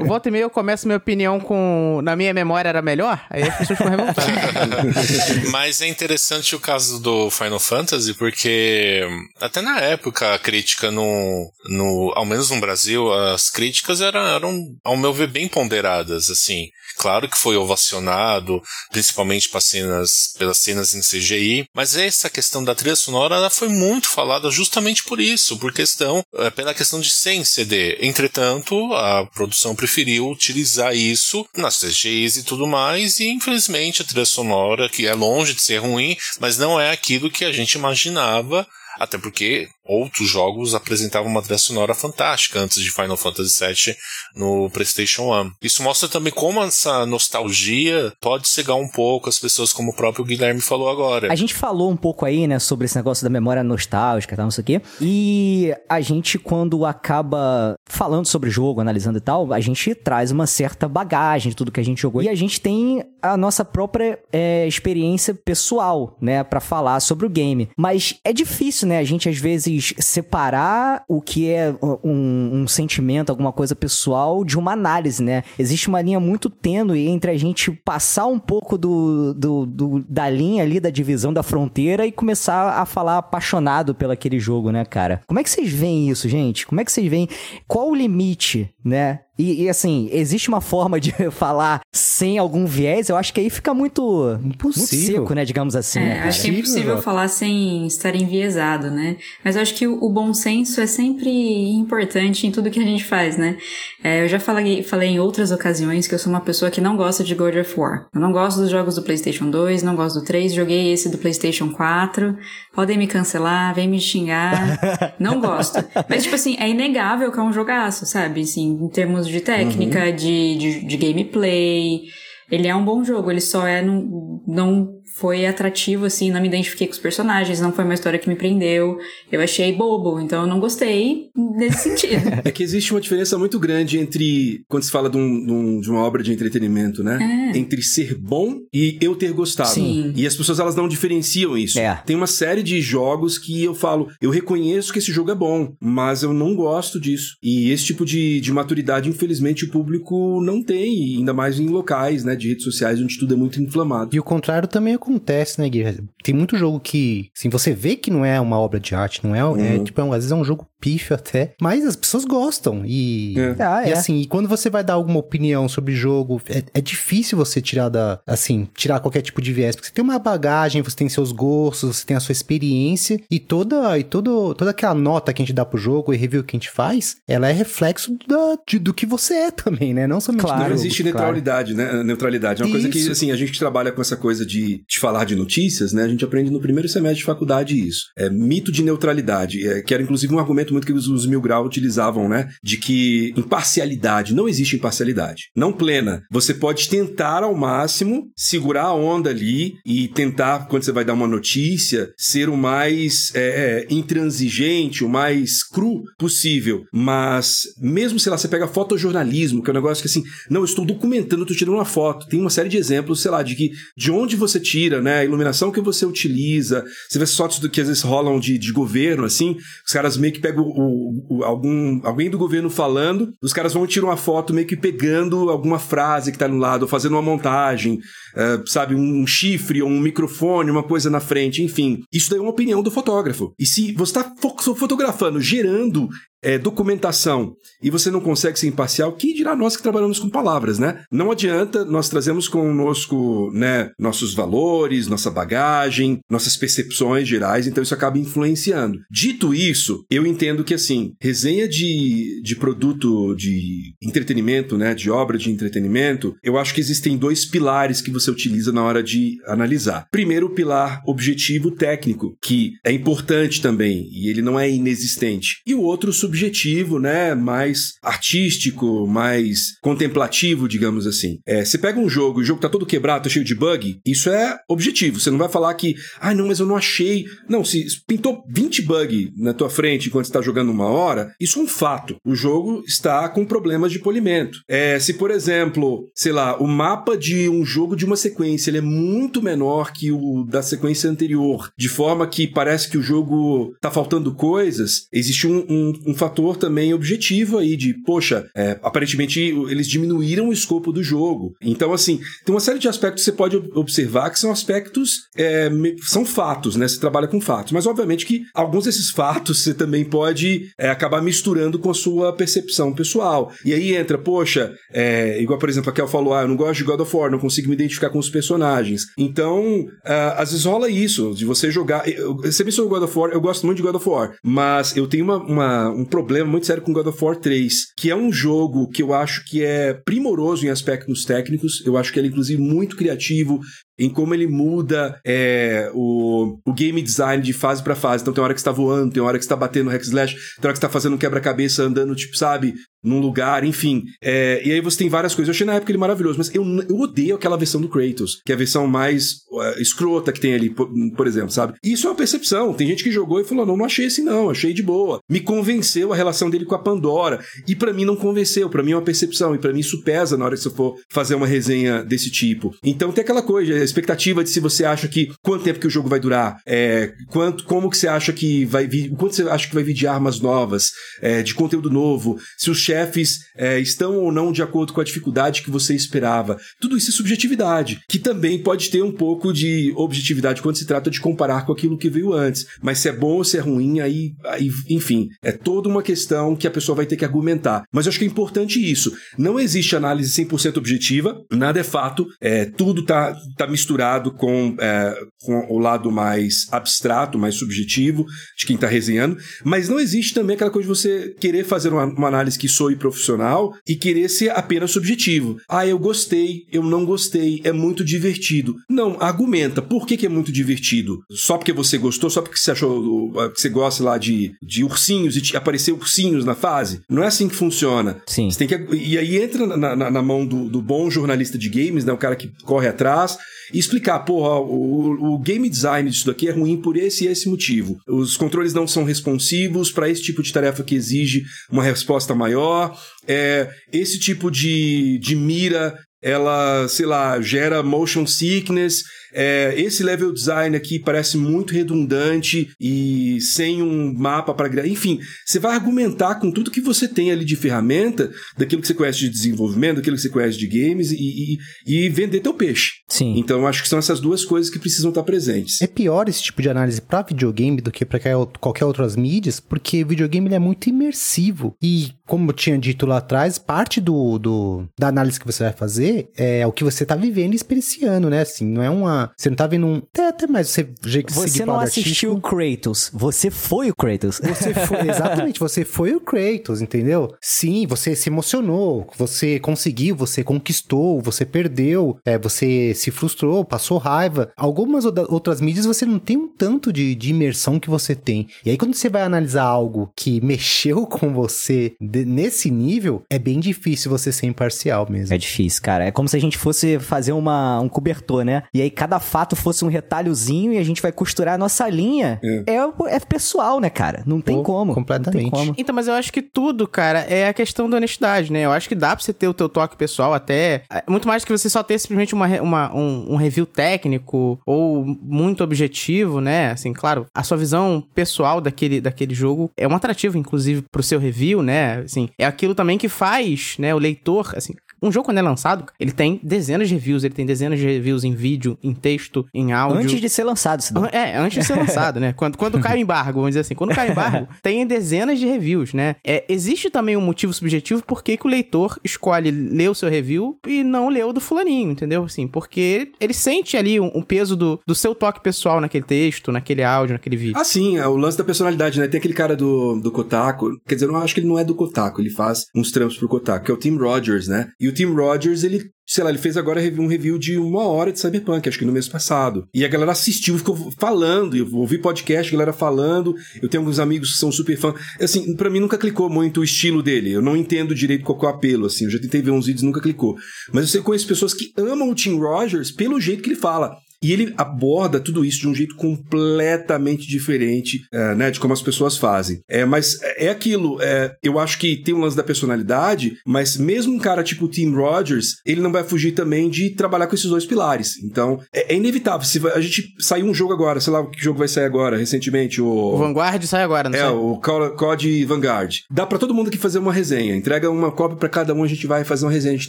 Volta e meia eu começo minha opinião com. Na minha memória era melhor, aí as pessoas ficam revoltadas. *laughs* Mas é interessante o caso do Final Fantasy, porque até na época a crítica no, no ao menos no Brasil, as críticas eram, eram, ao meu ver, bem ponderadas, assim. Claro que foi ovacionado, principalmente para cenas, pelas cenas em CGI, mas essa questão da trilha sonora ela foi muito falada justamente por isso, por questão, eh, pela questão de ser em CD. Entretanto, a produção preferiu utilizar isso nas CGIs e tudo mais, e infelizmente a trilha sonora, que é longe de ser ruim, mas não é aquilo que a gente imaginava, até porque outros jogos apresentavam uma trilha sonora fantástica antes de Final Fantasy VII no PlayStation 1. Isso mostra também como essa nostalgia pode cegar um pouco as pessoas, como o próprio Guilherme falou agora. A gente falou um pouco aí, né, sobre esse negócio da memória nostálgica tal, não sei o quê. E a gente, quando acaba falando sobre o jogo, analisando e tal, a gente traz uma certa bagagem de tudo que a gente jogou. E a gente tem a nossa própria é, experiência pessoal, né, pra falar sobre o game. Mas é difícil, né, a gente às vezes separar o que é um, um sentimento, alguma coisa pessoal, de uma análise, né? Existe uma linha muito tênue entre a gente passar um pouco do, do, do- da linha ali, da divisão da fronteira e começar a falar apaixonado pelo aquele jogo, né, cara? Como é que vocês veem isso, gente? Como é que vocês veem? Qual o limite, né? E, e, assim, existe uma forma de *laughs* falar sem algum viés? Eu acho que aí fica muito, muito Impossível. seco, né? Digamos assim, né, É, cara? acho que é Impossível, falar sem estar enviesado, né? Mas eu acho que o, o bom senso é sempre importante em tudo que a gente faz, né? É, eu já falei, falei em outras ocasiões que eu sou uma pessoa que não gosta de God of War. Eu não gosto dos jogos do PlayStation 2, não gosto do 3, joguei esse do PlayStation 4. Podem me cancelar, vem me xingar. *laughs* não gosto. Mas, tipo assim, é inegável que é um jogaço, sabe? Assim, em termos de técnica, de, de, de gameplay. Ele é um bom jogo, ele só é. Não, não foi atrativo, assim, não me identifiquei com os personagens, não foi uma história que me prendeu. Eu achei bobo, então eu não gostei nesse sentido. *laughs* É que existe uma diferença muito grande entre, quando se fala de, um- de um- uma obra de entretenimento, né? É. Entre ser bom e eu ter gostado. Sim. E as pessoas, elas não diferenciam isso. É. Tem uma série de jogos que eu falo, eu reconheço que esse jogo é bom, mas eu não gosto disso. E esse tipo de, de maturidade, infelizmente, o público não tem, ainda mais em locais, né, de redes sociais, onde tudo é muito inflamado. E o contrário também acontece, né, Gui? Tem muito jogo que, assim, você vê que não é uma obra de arte, não é, é Uhum. tipo, é um- às vezes é um jogo pífio até, mas as pessoas gostam. E, É. Ah, e é. assim, e quando você vai dar alguma opinião sobre jogo, é, é difícil você tirar da, assim, tirar qualquer tipo de viés, porque você tem uma bagagem, você tem seus gostos, você tem a sua experiência, e toda, e todo, toda aquela nota que a gente dá pro jogo e review que a gente faz, ela é reflexo da, de- do que você é também, né? Não somente Claro. Não jogo. existe claro. neutralidade, né? Neutralidade. É uma coisa que, Isso. assim, a gente trabalha com essa coisa de, de falar de notícias, né? A gente aprende no primeiro semestre de faculdade isso. É mito de neutralidade, é, que era inclusive um argumento muito que os, Mil Grau utilizavam, né? De que imparcialidade, não existe imparcialidade. Não plena. Você pode tentar ao máximo segurar a onda ali e tentar, quando você vai dar uma notícia, ser o mais é, é, intransigente, o mais cru possível. Mas, mesmo, sei lá, você pega fotojornalismo, que é um negócio que assim, não, eu estou documentando, estou tirando uma foto. Tem uma série de exemplos, sei lá, de que de onde você tira, né? A iluminação que você utiliza. Você vê fotos do que às vezes rolam de, de governo, assim, os caras meio que pegam o, o, algum, alguém do governo falando, os caras vão tirar uma foto meio que pegando alguma frase que tá no lado, ou fazendo uma montagem, uh, sabe, um chifre ou um microfone, uma coisa na frente, enfim. Isso daí é uma opinião do fotógrafo. E se você está fotografando, gerando é, documentação e você não consegue ser imparcial, que dirá nós que trabalhamos com palavras, né? Não adianta, nós trazemos conosco, né, nossos valores, nossa bagagem, nossas percepções gerais, então isso acaba influenciando. Dito isso, eu entendo que, assim, resenha de, de produto de entretenimento, né, de obra de entretenimento, eu acho que existem dois pilares que você utiliza na hora de analisar. Primeiro, o pilar objetivo técnico, que é importante também, e ele não é inexistente. E o outro, sub subjetivo, né? Mais artístico, mais contemplativo, digamos assim. É, você pega um jogo, o jogo tá todo quebrado, tá cheio de bug, isso é objetivo. Você não vai falar que, ah, não, mas eu não achei. Não, se pintou 20 bugs na tua frente enquanto você tá jogando uma hora, isso é um fato. O jogo está com problemas de polimento. É, se, por exemplo, sei lá, o mapa de um jogo de uma sequência ele é muito menor que o da sequência anterior, de forma que parece que o jogo tá faltando coisas, existe um, um, um fator também objetivo aí de, poxa, é, aparentemente eles diminuíram o escopo do jogo. Então, assim, tem uma série de aspectos que você pode observar que são aspectos, é, são fatos, né? Você trabalha com fatos. Mas, obviamente, que alguns desses fatos você também pode é, acabar misturando com a sua percepção pessoal. E aí entra, poxa, é, igual, por exemplo, a Kel falou, ah, eu não gosto de God of War, não consigo me identificar com os personagens. Então, uh, às vezes rola isso, de você jogar. Você mencionou God of War, eu gosto muito de God of War, mas eu tenho uma, uma um problema muito sério com God of War 3, que é um jogo que eu acho que é primoroso em aspectos técnicos. Eu acho que ele, é, inclusive, muito criativo em como ele muda é, o, o game design de fase para fase. Então tem hora que está voando, tem hora que está batendo hack slash, tem hora que está fazendo um quebra-cabeça andando, tipo, sabe, num lugar, enfim. É, e aí você tem várias coisas. Eu achei na época ele maravilhoso, mas eu, eu odeio aquela versão do Kratos, que é a versão mais uh, escrota que tem ali, por, por, exemplo, sabe? Isso é uma percepção. Tem gente que jogou e falou: não, não achei assim, não, achei de boa. Me convenceu a relação dele com a Pandora. E para mim não convenceu, para mim é uma percepção, e para mim isso pesa na hora que você for fazer uma resenha desse tipo. Então tem aquela coisa, expectativa de se você acha que quanto tempo que o jogo vai durar, é, quanto, como que você acha que vai vir, quanto você acha que vai vir de armas novas, é, de conteúdo novo, se os chefes é, estão ou não de acordo com a dificuldade que você esperava. Tudo isso é subjetividade, que também pode ter um pouco de objetividade quando se trata de comparar com aquilo que veio antes. Mas se é bom ou se é ruim, aí, aí enfim, é toda uma questão que a pessoa vai ter que argumentar. Mas eu acho que é importante isso. Não existe análise 100% objetiva, nada é fato, é, tudo tá, tá misturado com, é, com o lado mais abstrato, mais subjetivo de quem está resenhando, mas não existe também aquela coisa de você querer fazer uma, uma análise que soe profissional e querer ser apenas subjetivo. Ah, eu gostei, eu não gostei, é muito divertido. Não, argumenta. Por que, que é muito divertido? Só porque você gostou, só porque você achou que você gosta lá de, de ursinhos e aparecer ursinhos na fase? Não é assim que funciona. Sim. Você tem que, e aí entra na, na, na mão do, do bom jornalista de games, né? O cara que corre atrás e explicar, porra, o, o game design disso daqui é ruim por esse e esse motivo. Os controles não são responsivos para esse tipo de tarefa que exige uma resposta maior. É, esse tipo de, de mira ela, sei lá, gera motion sickness é, esse level design aqui parece muito redundante e sem um mapa para. Enfim, você vai argumentar com tudo que você tem ali de ferramenta, daquilo que você conhece de desenvolvimento, daquilo que você conhece de games e, e, e vender teu peixe. Sim. Então, acho que são essas duas coisas que precisam estar presentes. É pior esse tipo de análise para videogame do que para qualquer outras mídias, porque videogame ele é muito imersivo. E, como eu tinha dito lá atrás, parte do, do da análise que você vai fazer é o que você tá vivendo e experienciando, né? Assim, não é uma você não tá vendo um. Até, até mais você Você não assistiu o Kratos, você foi o Kratos. Você foi, *laughs* exatamente, você foi o Kratos, entendeu? Sim, você se emocionou, você conseguiu, você conquistou, você perdeu, é, você se frustrou, passou raiva. Algumas outras mídias você não tem um tanto de, de imersão que você tem. E aí, quando você vai analisar algo que *laughs* mexeu com você de, nesse nível, é bem difícil você ser imparcial mesmo. É difícil, cara. É como se a gente fosse fazer uma, um cobertor, né? E aí cada fato fosse um retalhozinho e a gente vai costurar a nossa linha. É, é, é pessoal, né, cara? Não tem Pô, como. completamente. Não tem como. Então, mas eu acho que tudo, cara, é a questão da honestidade, né? Eu acho que dá pra você ter o teu toque pessoal até. é, Muito mais do que você só ter simplesmente uma, uma- um, um review técnico ou muito objetivo, né? Assim, claro, a sua visão pessoal daquele, daquele jogo é um atrativo, inclusive, pro seu review, né? Assim, é aquilo também que faz, né, o leitor, assim. Um jogo, quando é lançado, ele tem dezenas de reviews, ele tem dezenas de reviews em vídeo, em texto, em áudio. Antes de ser lançado, Cidão. É, antes de ser lançado, né? Quando, quando cai o embargo, vamos dizer assim. Quando cai o embargo, *laughs* tem dezenas de reviews, né? É, existe também um motivo subjetivo por que que o leitor escolhe ler o seu review e não ler o do fulaninho, entendeu? Assim, porque ele sente ali um, um peso do, do seu toque pessoal naquele texto, naquele áudio, naquele vídeo. Ah, sim, é o lance da personalidade, né? Tem aquele cara do, do Kotaku, quer dizer, eu não acho que ele não é do Kotaku, ele faz uns trampos pro Kotaku, que é o Tim Rogers, né? E o Tim Rogers, ele, sei lá, ele fez agora um review de uma hora de Cyberpunk, acho que no mês passado. E a galera assistiu, ficou falando, eu ouvi podcast, galera falando, eu tenho alguns amigos que são super fãs. Assim, pra mim nunca clicou muito o estilo dele, eu não entendo direito qual é o apelo, assim, eu já tentei ver uns vídeos nunca clicou. Mas eu sei que conheço pessoas que amam o Tim Rogers pelo jeito que ele fala. E ele aborda tudo isso de um jeito completamente diferente, é, né, de como as pessoas fazem. É, mas é aquilo, é, eu acho que tem um lance da personalidade, mas mesmo um cara tipo o Tim Rogers, ele não vai fugir também de trabalhar com esses dois pilares. Então, é, é inevitável. Se a gente saiu um jogo agora, sei lá que jogo vai sair agora, recentemente, O o... Vanguard sai agora, não É, sei. o COD Vanguard. Dá pra todo mundo aqui fazer uma resenha. Entrega uma cópia pra cada um, a gente vai fazer uma resenha. A gente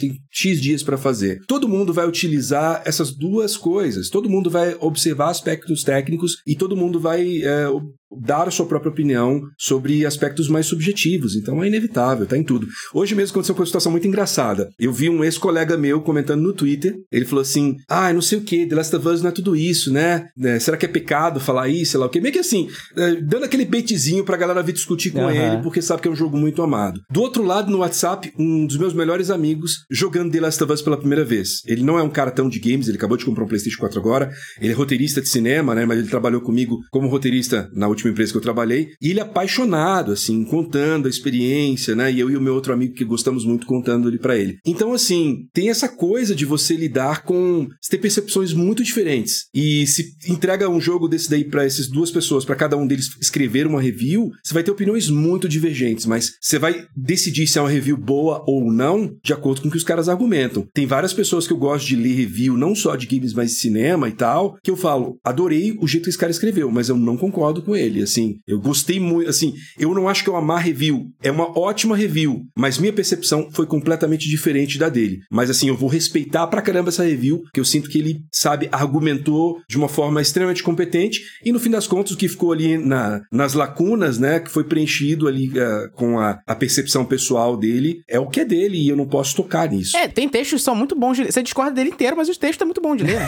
tem X dias pra fazer. Todo mundo vai utilizar essas duas coisas. Todo mundo vai observar aspectos técnicos e todo mundo vai é, dar a sua própria opinião sobre aspectos mais subjetivos. Então é inevitável, tá em tudo. Hoje mesmo aconteceu uma situação muito engraçada. Eu vi um ex-colega meu comentando no Twitter. Ele falou assim: Ah, não sei o que, The Last of Us não é tudo isso, né? É, será que é pecado falar isso, sei lá o quê? Meio que assim, é, dando aquele baitzinho pra galera vir discutir com Aham. ele, porque sabe que é um jogo muito amado. Do outro lado, no WhatsApp, um dos meus melhores amigos jogando The Last of Us pela primeira vez. Ele não é um cara tão de games, ele acabou de comprar um PlayStation 4 agora. Ele é roteirista de cinema, né? Mas ele trabalhou comigo como roteirista na última empresa que eu trabalhei. E ele é apaixonado, assim, contando a experiência, né? E eu e o meu outro amigo que gostamos muito contando ele pra ele. Então, assim, tem essa coisa de você lidar com. Você ter percepções muito diferentes. E se entrega um jogo desse daí pra essas duas pessoas, pra cada um deles escrever uma review, você vai ter opiniões muito divergentes, mas você vai decidir se é uma review boa ou não de acordo com o que os caras argumentam. Tem várias pessoas que eu gosto de ler review, não só de games, mas de cinema e tal, que eu falo, adorei o jeito que esse cara escreveu, mas eu não concordo com ele, assim. Eu gostei muito, assim, eu não acho que eu amar review. É uma ótima review, mas minha percepção foi completamente diferente da dele. Mas assim, eu vou respeitar pra caramba essa review, que eu sinto que ele, sabe, argumentou de uma forma extremamente competente e no fim das contas o que ficou ali na, nas lacunas, né, que foi preenchido ali eh, com a, a percepção pessoal dele, é o que é dele e eu não posso tocar nisso. É, tem textos que são muito bons de ler. Você discorda dele inteiro, mas os textos é muito bom de ler.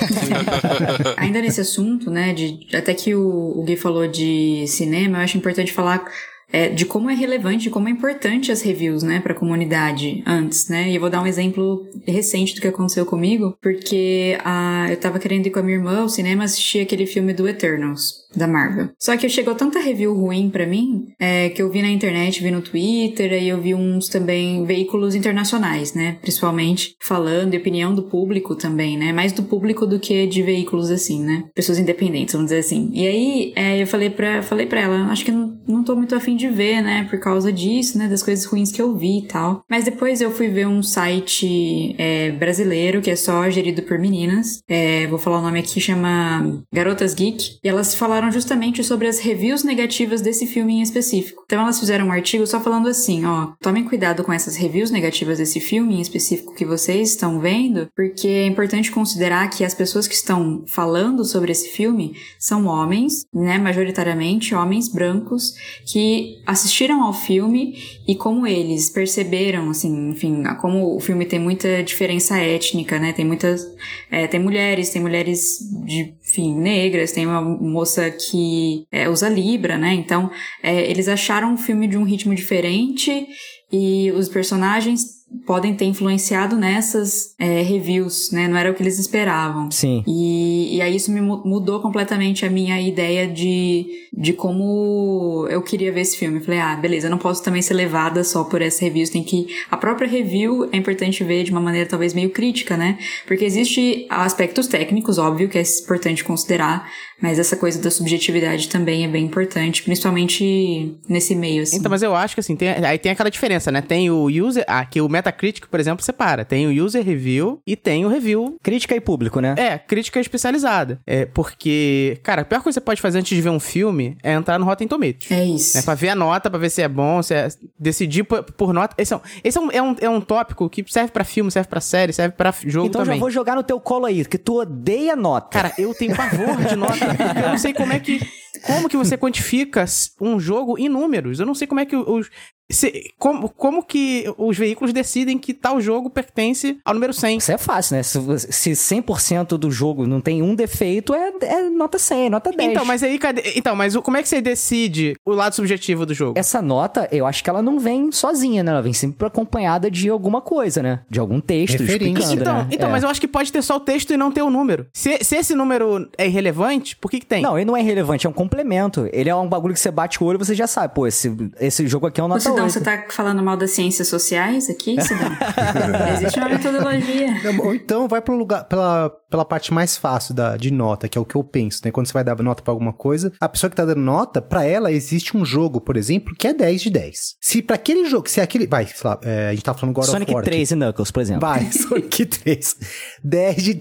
*laughs* Ainda nesse assunto, né, de, até que o, o Gui falou de cinema, eu acho importante falar é, de como é relevante, de como é importante as reviews, né, pra comunidade antes, né, e eu vou dar um exemplo recente do que aconteceu comigo, porque ah, eu tava querendo ir com a minha irmã ao cinema assistir aquele filme do Eternals, da Marvel. Só que chegou tanta review ruim pra mim, é, que eu vi na internet, vi no Twitter, aí eu vi uns também veículos internacionais, né, principalmente falando e opinião do público também, né, mais do público do que de veículos assim, né, pessoas independentes, vamos dizer assim. E aí é, eu falei pra, falei pra ela, acho que não, não tô muito afim de ver, né, por causa disso, né, das coisas ruins que eu vi e tal. Mas depois eu fui ver um site é, brasileiro que é só gerido por meninas, é, vou falar o nome aqui, chama Garotas Geek, e elas falaram justamente sobre as reviews negativas desse filme em específico. Então elas fizeram um artigo só falando assim, ó, tomem cuidado com essas reviews negativas desse filme em específico que vocês estão vendo, porque é importante considerar que as pessoas que estão falando sobre esse filme são homens, né, majoritariamente homens brancos que assistiram ao filme e como eles perceberam, assim, enfim, como o filme tem muita diferença étnica, né, tem muitas, é, tem mulheres, tem mulheres de, enfim, negras, tem uma moça que é, usa Libra, né, então é, eles acharam o filme de um ritmo diferente e os personagens podem ter influenciado nessas é, reviews, né? Não era o que eles esperavam. Sim. E, e aí isso me mudou completamente a minha ideia de, de como eu queria ver esse filme. Falei, ah, beleza, eu não posso também ser levada só por essas reviews, tem que. A própria review é importante ver de uma maneira talvez meio crítica, né? Porque existe aspectos técnicos, óbvio, que é importante considerar, mas essa coisa da subjetividade também é bem importante, principalmente nesse meio, assim. Então, mas eu acho que assim, tem, aí tem aquela diferença, né? Tem o user. Aqui o Metacritic, por exemplo, separa. Tem o user review e tem o review. Crítica e público, né? É, crítica especializada. É, porque, cara, a pior coisa que você pode fazer antes de ver um filme é entrar no Rotten Tomatoes. É isso. É pra ver a nota, pra ver se é bom, se é. Decidir por, por nota. Esse, é um, esse é, um, é, um, é um tópico que serve pra filme, serve pra série, serve pra jogo então também. já vou jogar no teu colo aí, que tu odeia nota. Cara, eu tenho pavor de nota, *laughs* *laughs* eu não sei como é que. Como que você quantifica um jogo em números? Eu não sei como é que os. Se, como, como que os veículos decidem que tal jogo pertence ao número 100? Isso é fácil, né? Se, se 100% do jogo não tem um defeito, é, é nota 100, nota 10. Então, mas aí, cadê, então, mas como é que você decide o lado subjetivo do jogo? Essa nota, eu acho que ela não vem sozinha, né? Ela vem sempre acompanhada de alguma coisa, né? De algum texto Referência. explicando, Então, né? então É. mas eu acho que pode ter só o texto e não ter o número. Se, se esse número é irrelevante, por que que tem? Não, ele não é relevante, é um complemento. Ele é um bagulho que você bate o olho e você já sabe, pô, esse, esse jogo aqui é um nota Sidão, 8. você tá falando mal das ciências sociais aqui, Sidão? *laughs* Existe uma metodologia. Não, Ou então vai pro lugar, pela, pela parte mais fácil da, de nota, que é o que eu penso, né? Quando você vai dar nota pra alguma coisa, a pessoa que tá dando nota, pra ela existe um jogo, por exemplo, que é 10 de 10. Se pra aquele jogo, se aquele. Vai, sei lá, é, a gente tá falando God Sonic of War. aqui. 3 e Knuckles, por exemplo. Vai, *laughs* Sonic 3. 10 de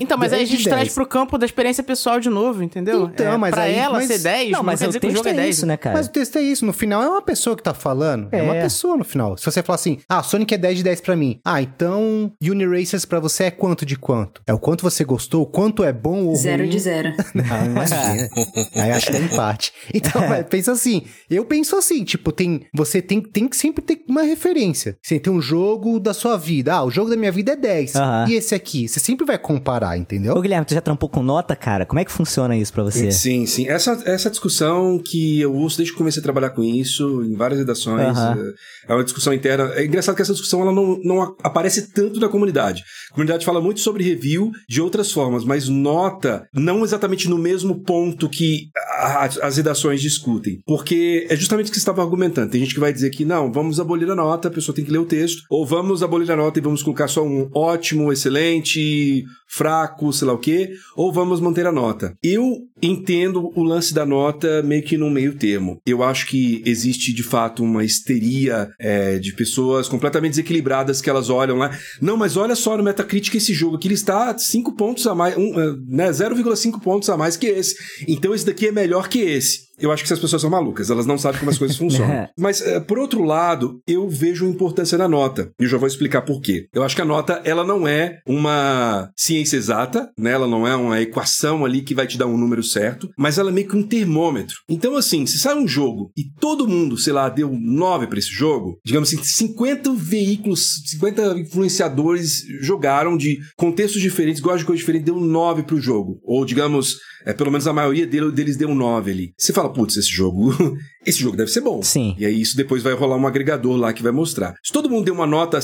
Então, mas aí a 10 de gente traz 10. pro campo da experiência pessoal de novo, entendeu? Então, É, mas pra aí- ela mas- ser 10, Não, mas quer o dizer que o jogo é é 10. isso, né, cara? Mas o texto é isso. No final é uma pessoa que tá falando. É, É. uma pessoa no final. Se você falar assim, ah, Sonic é 10 de 10 pra mim. Ah, então Uniracers pra você é quanto de quanto? É o quanto você gostou, o quanto é bom ou Zero ruim. de zero. *laughs* Ah, imagina. *laughs* Aí acho que é empate. Então, mas pensa assim. Eu penso assim, tipo, tem. Você tem, tem que sempre ter uma referência. Você tem um jogo da sua vida. Ah, o jogo da minha vida é 10. Aham. E esse aqui? Você sempre vai comparar, entendeu? Ô, Guilherme, tu já trampou com nota, cara? Como é que funciona isso pra você? Sim, sim. Essa, essa discussão que eu ouço desde que comecei a trabalhar com isso, em várias redações, Aham. é é uma discussão interna. É engraçado que essa discussão ela não, não aparece tanto na comunidade. A comunidade fala muito sobre review de outras formas, mas nota não exatamente no mesmo ponto que a- as redações discutem. Porque é justamente o que você estava argumentando. Tem gente que vai dizer que não, vamos abolir a nota, a pessoa tem que ler o texto, ou vamos abolir a nota e vamos colocar só um ótimo, excelente, fraco, sei lá o quê, ou vamos manter a nota. Eu entendo o lance da nota meio que no meio termo. Eu acho que existe de fato uma histeria é, de pessoas completamente desequilibradas que elas olham lá. Não, mas olha só no Metacritic esse jogo aqui, ele está 5 pontos a mais, um, eh, né, 0,5 pontos a mais que esse. Então esse daqui é melhor que esse. Eu acho que essas pessoas são malucas, elas não sabem como as coisas *laughs* funcionam. Mas, eh, por outro lado, eu vejo importância na nota. E eu já vou explicar por quê. Eu acho que a nota, ela não é uma ciência exata, né? Ela não é uma equação ali que vai te dar um número certo, mas ela é meio que um termômetro. Então, assim, se sai um jogo e todo mundo, sei lá, deu 9 pra esse jogo, digamos assim, 50 veículos, 50 influenciadores jogaram de contextos diferentes, gostam de coisas diferentes, deu 9 pro jogo. Ou, digamos, é, pelo menos a maioria dele- deles deu um 9 ali. Você fala, putz, esse jogo, *laughs* esse jogo deve ser bom. Sim. E aí isso depois vai rolar um agregador lá que vai mostrar. Se todo mundo deu uma nota,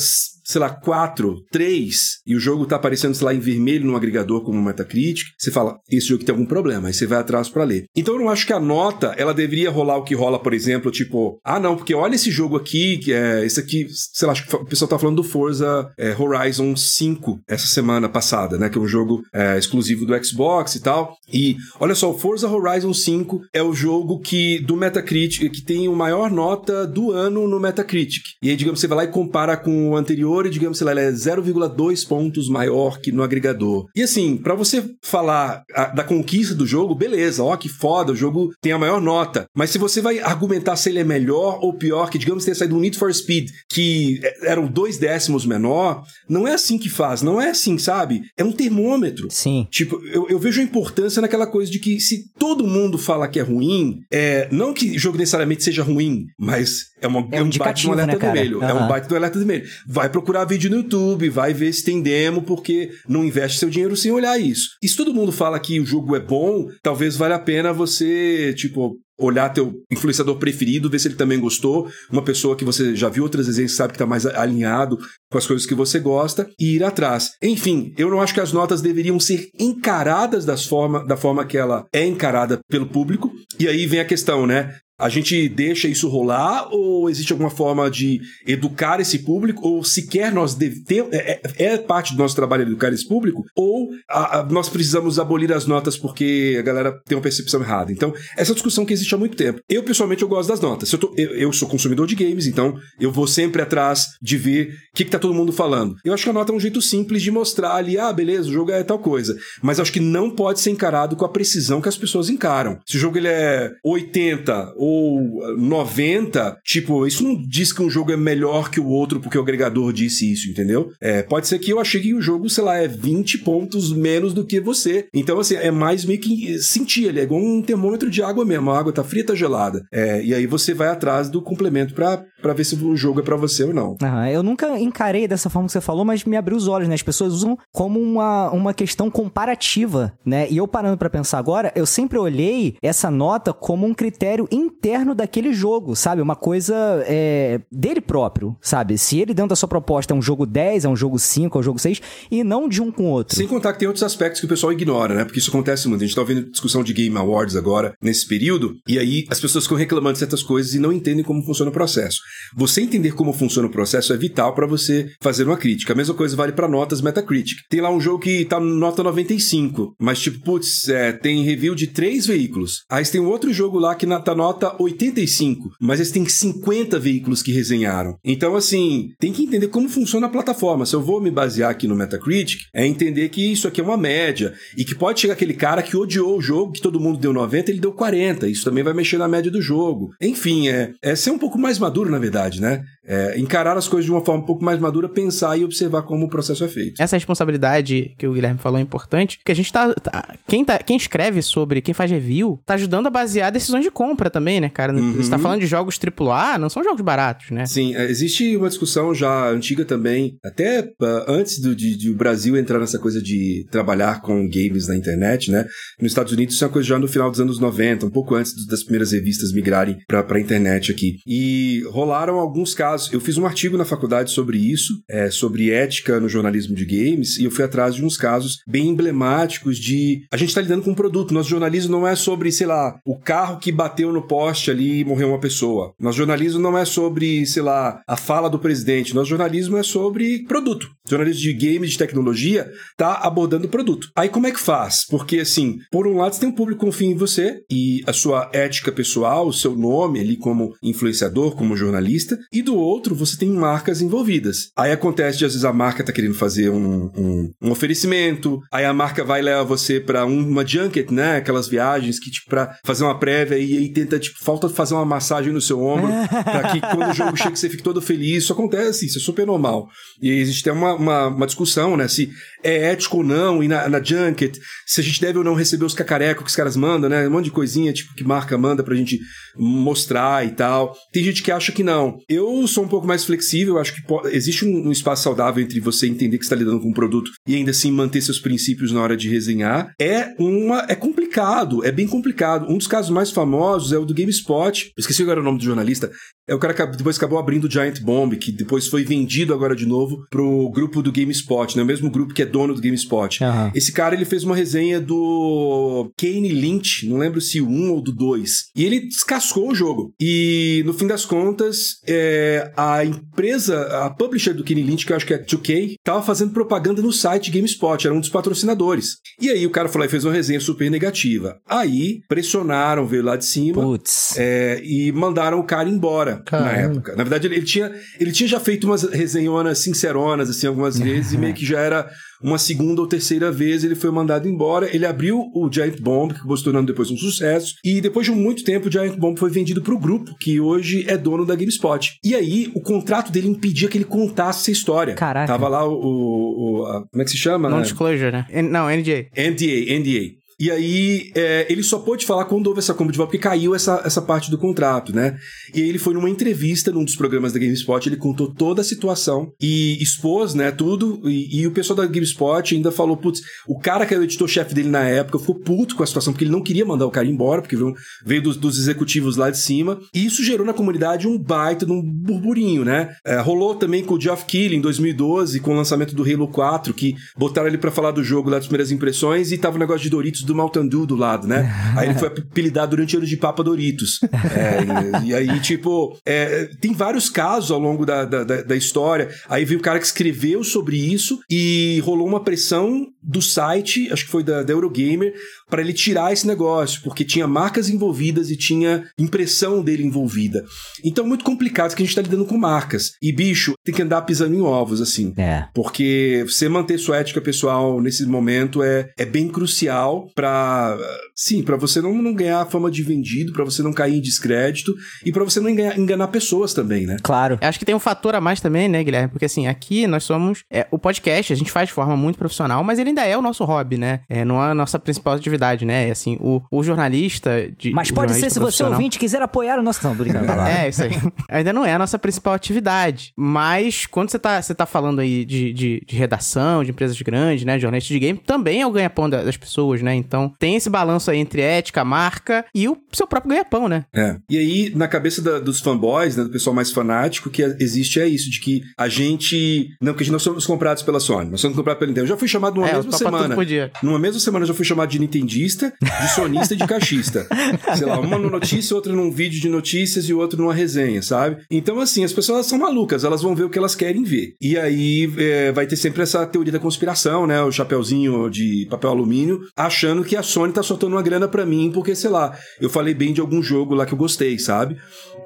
sei lá, 4, 3, e o jogo tá aparecendo, sei lá, em vermelho no agregador como Metacritic, você fala, esse jogo tem algum problema, aí você vai atrás pra ler. Então eu não acho que a nota, ela deveria rolar o que rola, por exemplo, tipo, ah não, porque olha esse jogo aqui, que é esse aqui, sei lá, acho que o pessoal tá falando do Forza é, Horizon 5 essa semana passada, né, que é um jogo é, exclusivo do Xbox e tal. E olha só, o Forza Horizon 5 é o jogo que do Metacritic que tem o maior nota do ano no Metacritic. E aí, digamos, você vai lá e compara com o anterior e digamos, sei lá, ele é 0,2 pontos maior que no agregador. E assim, pra você falar a- da conquista do jogo, beleza, ó que foda, o jogo tem a maior nota. Mas se você vai argumentar se ele é melhor ou pior, que digamos tenha saído um Need for Speed que é- eram dois décimos menor, não é assim que faz, não é assim, sabe? É um termômetro. Sim. Tipo, eu, eu vejo a importância naquela coisa de que se todo mundo fala que é ruim, é, não que o jogo necessariamente seja ruim, mas é, uma, É é, um um baita de indicativo, um alerta né, vermelho. É um baita do alerta vermelho. Vai procurar procurar vídeo no YouTube, vai ver se tem demo, porque não investe seu dinheiro sem olhar isso. E se todo mundo fala que o jogo é bom, talvez valha a pena você, tipo, olhar teu influenciador preferido, ver se ele também gostou, uma pessoa que você já viu outras vezes, sabe que está mais alinhado com as coisas que você gosta e ir atrás. Enfim, eu não acho que as notas deveriam ser encaradas das forma, da forma que ela é encarada pelo público. E aí vem a questão, né? A gente deixa isso rolar ou existe alguma forma de educar esse público ou sequer nós devemos, é, é, é, parte do nosso trabalho educar esse público ou a, a, nós precisamos abolir as notas porque a galera tem uma percepção errada. Então, essa discussão que existe há muito tempo. Eu, pessoalmente, eu gosto das notas. Eu, tô, eu, eu sou consumidor de games, então eu vou sempre atrás de ver o que, que tá todo mundo falando. Eu acho que a nota é um jeito simples de mostrar ali, ah, beleza, o jogo é tal coisa. Mas acho que não pode ser encarado com a precisão que as pessoas encaram. Se o jogo ele é 80 ou 90, tipo, isso não diz que um jogo é melhor que o outro porque o agregador disse isso, entendeu? É, pode ser que eu achei que o jogo, sei lá, é 20 pontos menos do que você. Então, assim, é mais meio que sentir, ele é igual um termômetro de água mesmo. A água tá fria, tá gelada. É, e aí você vai atrás do complemento para ver se o jogo é para você ou não. Ah, eu nunca encarei dessa forma que você falou, mas me abriu os olhos, né? As pessoas usam como uma, uma questão comparativa, né? E eu parando para pensar agora, eu sempre olhei essa nota como um critério interno daquele jogo, sabe? Uma coisa é, dele próprio, sabe? Se ele dentro da sua proposta é um jogo 10, é um jogo 5, é um jogo 6, e não de um com o outro. Sem contar que tem outros aspectos que o pessoal ignora, né? Porque isso acontece muito. A gente tá ouvindo discussão de Game Awards agora, nesse período, e aí as pessoas ficam reclamando de certas coisas e não entendem como funciona o processo. Você entender como funciona o processo é vital para você fazer uma crítica. A mesma coisa vale para notas Metacritic. Tem lá um jogo que tá nota 95, mas tipo, putz, é, tem review de três veículos. Aí tem outro jogo lá que tá nota 85, mas eles têm 50 veículos que resenharam. Então, assim, tem que entender como funciona a plataforma. Se eu vou me basear aqui no Metacritic, é entender que isso aqui é uma média e que pode chegar aquele cara que odiou o jogo, que todo mundo deu 90, ele deu 40. Isso também vai mexer na média do jogo. Enfim, é, é ser um pouco mais maduro, na verdade, né? É, encarar as coisas de uma forma um pouco mais madura, pensar e observar como o processo é feito. Essa responsabilidade que o Guilherme falou é importante, porque a gente tá. tá quem, tá quem escreve sobre, quem faz review, tá ajudando a basear decisões de compra também, né, cara? Uhum. Você tá falando de jogos AAA, não são jogos baratos, né? Sim, é, existe uma discussão já antiga também, até uh, antes do, de, de, o Brasil entrar nessa coisa de trabalhar com games na internet, né? Nos Estados Unidos isso é uma coisa já no final dos anos 90, um pouco antes das primeiras revistas migrarem pra, pra internet aqui. E rolaram alguns casos. Eu fiz um artigo na faculdade sobre isso, é, sobre ética no jornalismo de games, e eu fui atrás de uns casos bem emblemáticos de. A gente tá lidando com um produto. Nosso jornalismo não é sobre, sei lá, o carro que bateu no poste ali e morreu uma pessoa. Nosso jornalismo não é sobre, sei lá, a fala do presidente. Nosso jornalismo é sobre produto. O jornalismo de games, de tecnologia, tá abordando produto. Aí como é que faz? Porque, assim, por um lado você tem um público que em você e a sua ética pessoal, o seu nome ali como influenciador, como jornalista, e do outro você tem marcas envolvidas. Aí acontece de às vezes a marca tá querendo fazer um, um, um oferecimento, aí a marca vai levar você para uma junket, né? Aquelas viagens que, tipo, pra fazer uma prévia e aí tenta, tipo, falta fazer uma massagem no seu ombro *laughs* para que quando o jogo chega você fique todo feliz. Isso acontece, isso é super normal. E existe até uma, uma, uma discussão, né? Se é ético ou não, e na, na junket, se a gente deve ou não receber os cacarecos que os caras mandam, né? Um monte de coisinha, tipo, que marca manda pra gente mostrar e tal. Tem gente que acha que não. Eu sou um pouco mais flexível, acho que existe um, um espaço saudável entre você entender que está lidando com um produto e ainda assim manter seus princípios na hora de resenhar. É uma. É complicado, é bem complicado. Um dos casos mais famosos é o do GameSpot. Esqueci agora o nome do jornalista. É o cara que depois acabou abrindo o Giant Bomb, que depois foi vendido agora de novo pro grupo do GameSpot, né? O mesmo grupo que é dono do GameSpot. Uhum. Esse cara, ele fez uma resenha do Kane Lynch, não lembro se o 1 ou do 2. E ele descascou o jogo. E, no fim das contas, é, a empresa, a publisher do Kane Lynch, que eu acho que é 2K, tava fazendo propaganda no site GameSpot, era um dos patrocinadores. E aí o cara falou e fez uma resenha super negativa. Aí, pressionaram, veio lá de cima. Putz. É, e mandaram o cara embora. Caramba. na época. Na verdade, ele, ele, tinha, ele tinha já feito umas resenhonas sinceronas, assim, algumas vezes, e meio que já era uma segunda ou terceira vez ele foi mandado embora. Ele abriu o Giant Bomb, que acabou se tornando depois um sucesso, e depois de muito tempo o Giant Bomb foi vendido para o grupo, que hoje é dono da GameSpot. E aí, o contrato dele impedia que ele contasse essa história. Caraca. Tava lá o. o a, como é que se chama? Non-disclosure, né? N não, NDA. NDA, NDA. E aí é, ele só pôde falar quando houve essa compra de volta, porque caiu essa, essa parte do contrato, né? E aí ele foi numa entrevista num dos programas da GameSpot, ele contou toda a situação e expôs, né, tudo. E, e o pessoal da GameSpot ainda falou, putz, o cara que era o editor-chefe dele na época ficou puto com a situação, porque ele não queria mandar o cara embora, porque veio, veio dos, dos executivos lá de cima. E isso gerou na comunidade um baita de um burburinho, né? É, rolou também com o Geoff Keighley em 2012, com o lançamento do Halo 4, que botaram ele para falar do jogo lá das primeiras impressões e tava o negócio de Doritos do Mountain Dew do lado, né? *laughs* Aí ele foi apelidado durante anos de Papa Doritos. É, e, e, aí, tipo, é, tem vários casos ao longo da, da, da história. Aí veio o cara que escreveu sobre isso e rolou uma pressão do site, acho que foi da, da Eurogamer, para ele tirar esse negócio, porque tinha marcas envolvidas e tinha impressão dele envolvida. Então é muito complicado que a gente tá lidando com marcas. E, bicho, tem que andar pisando em ovos, assim. É. Porque você manter sua ética pessoal nesse momento é, é bem crucial para sim, para você não, não ganhar fama de vendido, para você não cair em descrédito e para você não enganar, enganar, pessoas também, né? Claro. Acho que tem um fator a mais também, né, Guilherme? Porque assim, aqui nós somos é, o podcast, a gente faz de forma muito profissional, mas ele ainda é o nosso hobby, né? É, não é a nossa principal atividade, né? É assim, o, o jornalista de Mas pode ser se você ouvinte quiser apoiar o nosso não, brincando. *laughs* é, isso aí. ainda não é a nossa principal atividade, mas quando você tá, você tá falando aí de, de, de redação, de empresas grandes, né, jornalista de game, também é o ganha-pão das pessoas, né? Então, tem esse balanço aí entre ética, marca e o seu próprio ganha-pão, né? É. E aí, na cabeça da, dos fanboys, né, do pessoal mais fanático, que existe é isso, de que a gente. Não, que a gente não somos comprados pela Sony, nós somos comprados pela Nintendo. Eu já fui chamado numa é, mesma semana. Numa mesma semana eu já fui chamado de nintendista, de sonista e de caixista. *laughs* Sei lá, uma no notícia, outra num vídeo de notícias e outro numa resenha, sabe? Então, assim, as pessoas são malucas, elas vão ver o que elas querem ver. E aí é, vai ter sempre essa teoria da conspiração, né? O chapeuzinho de papel alumínio, achando que a Sony tá soltando uma grana para mim, porque, sei lá, eu falei bem de algum jogo lá que eu gostei, sabe?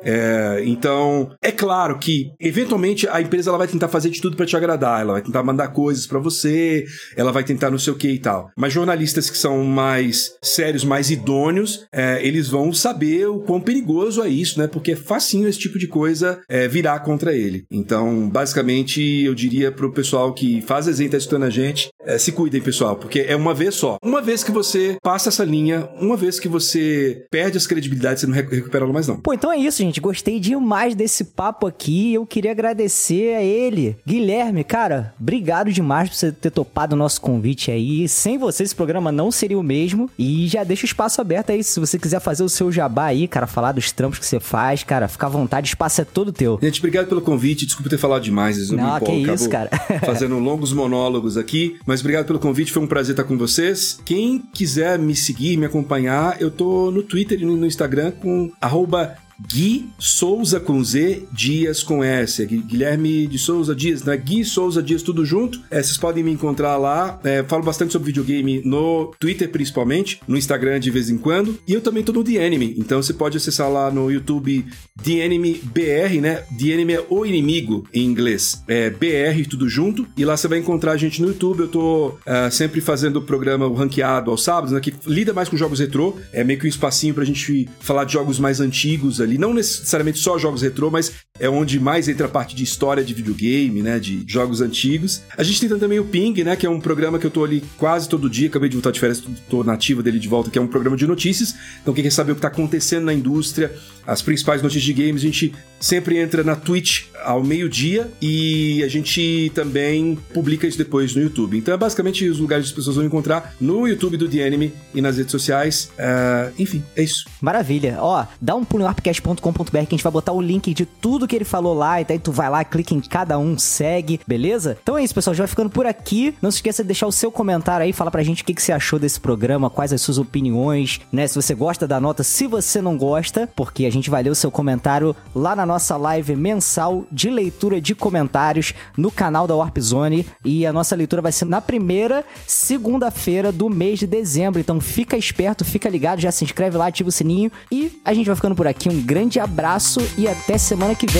É, então, é claro que, eventualmente, a empresa ela vai tentar fazer de tudo para te agradar, ela vai tentar mandar coisas para você, ela vai tentar não sei o que e tal. Mas jornalistas que são mais sérios, mais idôneos, é, eles vão saber o quão perigoso é isso, né? Porque é facinho esse tipo de coisa é, virar contra ele. Então, basicamente, eu diria pro pessoal que faz desenho e tá escutando a gente, é, se cuidem, pessoal, porque é uma vez só. Uma vez que você passa essa linha, uma vez que você perde as credibilidades, você não recupera ela mais não. Pô, então é isso, gente. Gostei demais desse papo aqui. Eu queria agradecer a ele. Guilherme, cara, obrigado demais por você ter topado o nosso convite aí. Sem você, esse programa não seria o mesmo. E já deixa o espaço aberto aí. Se você quiser fazer o seu jabá aí, cara, falar dos trampos que você faz, cara, fica à vontade, o espaço é todo teu. Gente, obrigado pelo convite. Desculpa ter falado demais. Eu não, que isso, cara. *laughs* fazendo longos monólogos aqui. Mas obrigado pelo convite. Foi um prazer estar com vocês. Quem quiser me seguir, me acompanhar, eu tô no Twitter e no Instagram com arroba Gui Souza com Z, Dias com S. Guilherme de Souza Dias, né? Gui Souza Dias, tudo junto. É, vocês podem me encontrar lá. É, falo bastante sobre videogame no Twitter, principalmente, no Instagram de vez em quando. E eu também tô no The Anime. Então você pode acessar lá no YouTube The Anime BR, né? The Anime é o inimigo em inglês. É BR, tudo junto. E lá você vai encontrar a gente no YouTube. Eu tô uh, sempre fazendo o programa o ranqueado aos sábados, né? Que lida mais com jogos retrô. É meio que um espacinho pra gente falar de jogos mais antigos ali ali, não necessariamente só jogos retrô, mas é onde mais entra a parte de história de videogame, né, de jogos antigos. A gente tem também o Ping, né, que é um programa que eu tô ali quase todo dia, acabei de voltar de férias, tô nativo dele de volta, que é um programa de notícias. Então quem quer saber o que tá acontecendo na indústria, as principais notícias de games, a gente sempre entra na Twitch ao meio-dia e a gente também publica isso depois no YouTube. Então é basicamente os lugares que as pessoas vão encontrar no YouTube do The Anime e nas redes sociais. Uh, enfim, é isso. Maravilha. Ó, dá um pulo no arpcast.com.br que a gente vai botar o link de tudo que ele falou lá, e daí tu vai lá, clica em cada um, segue, beleza? Então é isso, pessoal, já vai ficando por aqui. Não se esqueça de deixar o seu comentário aí, fala pra gente o que, que você achou desse programa, quais as suas opiniões, né? Se você gosta da nota, se você não gosta, porque a gente vai ler o seu comentário lá na nossa live mensal de leitura de comentários no canal da Warp Zone. E a nossa leitura vai ser na primeira segunda-feira do mês de dezembro. Então fica esperto, fica ligado, já se inscreve lá, ativa o sininho. E a gente vai ficando por aqui. Um grande abraço e até semana que vem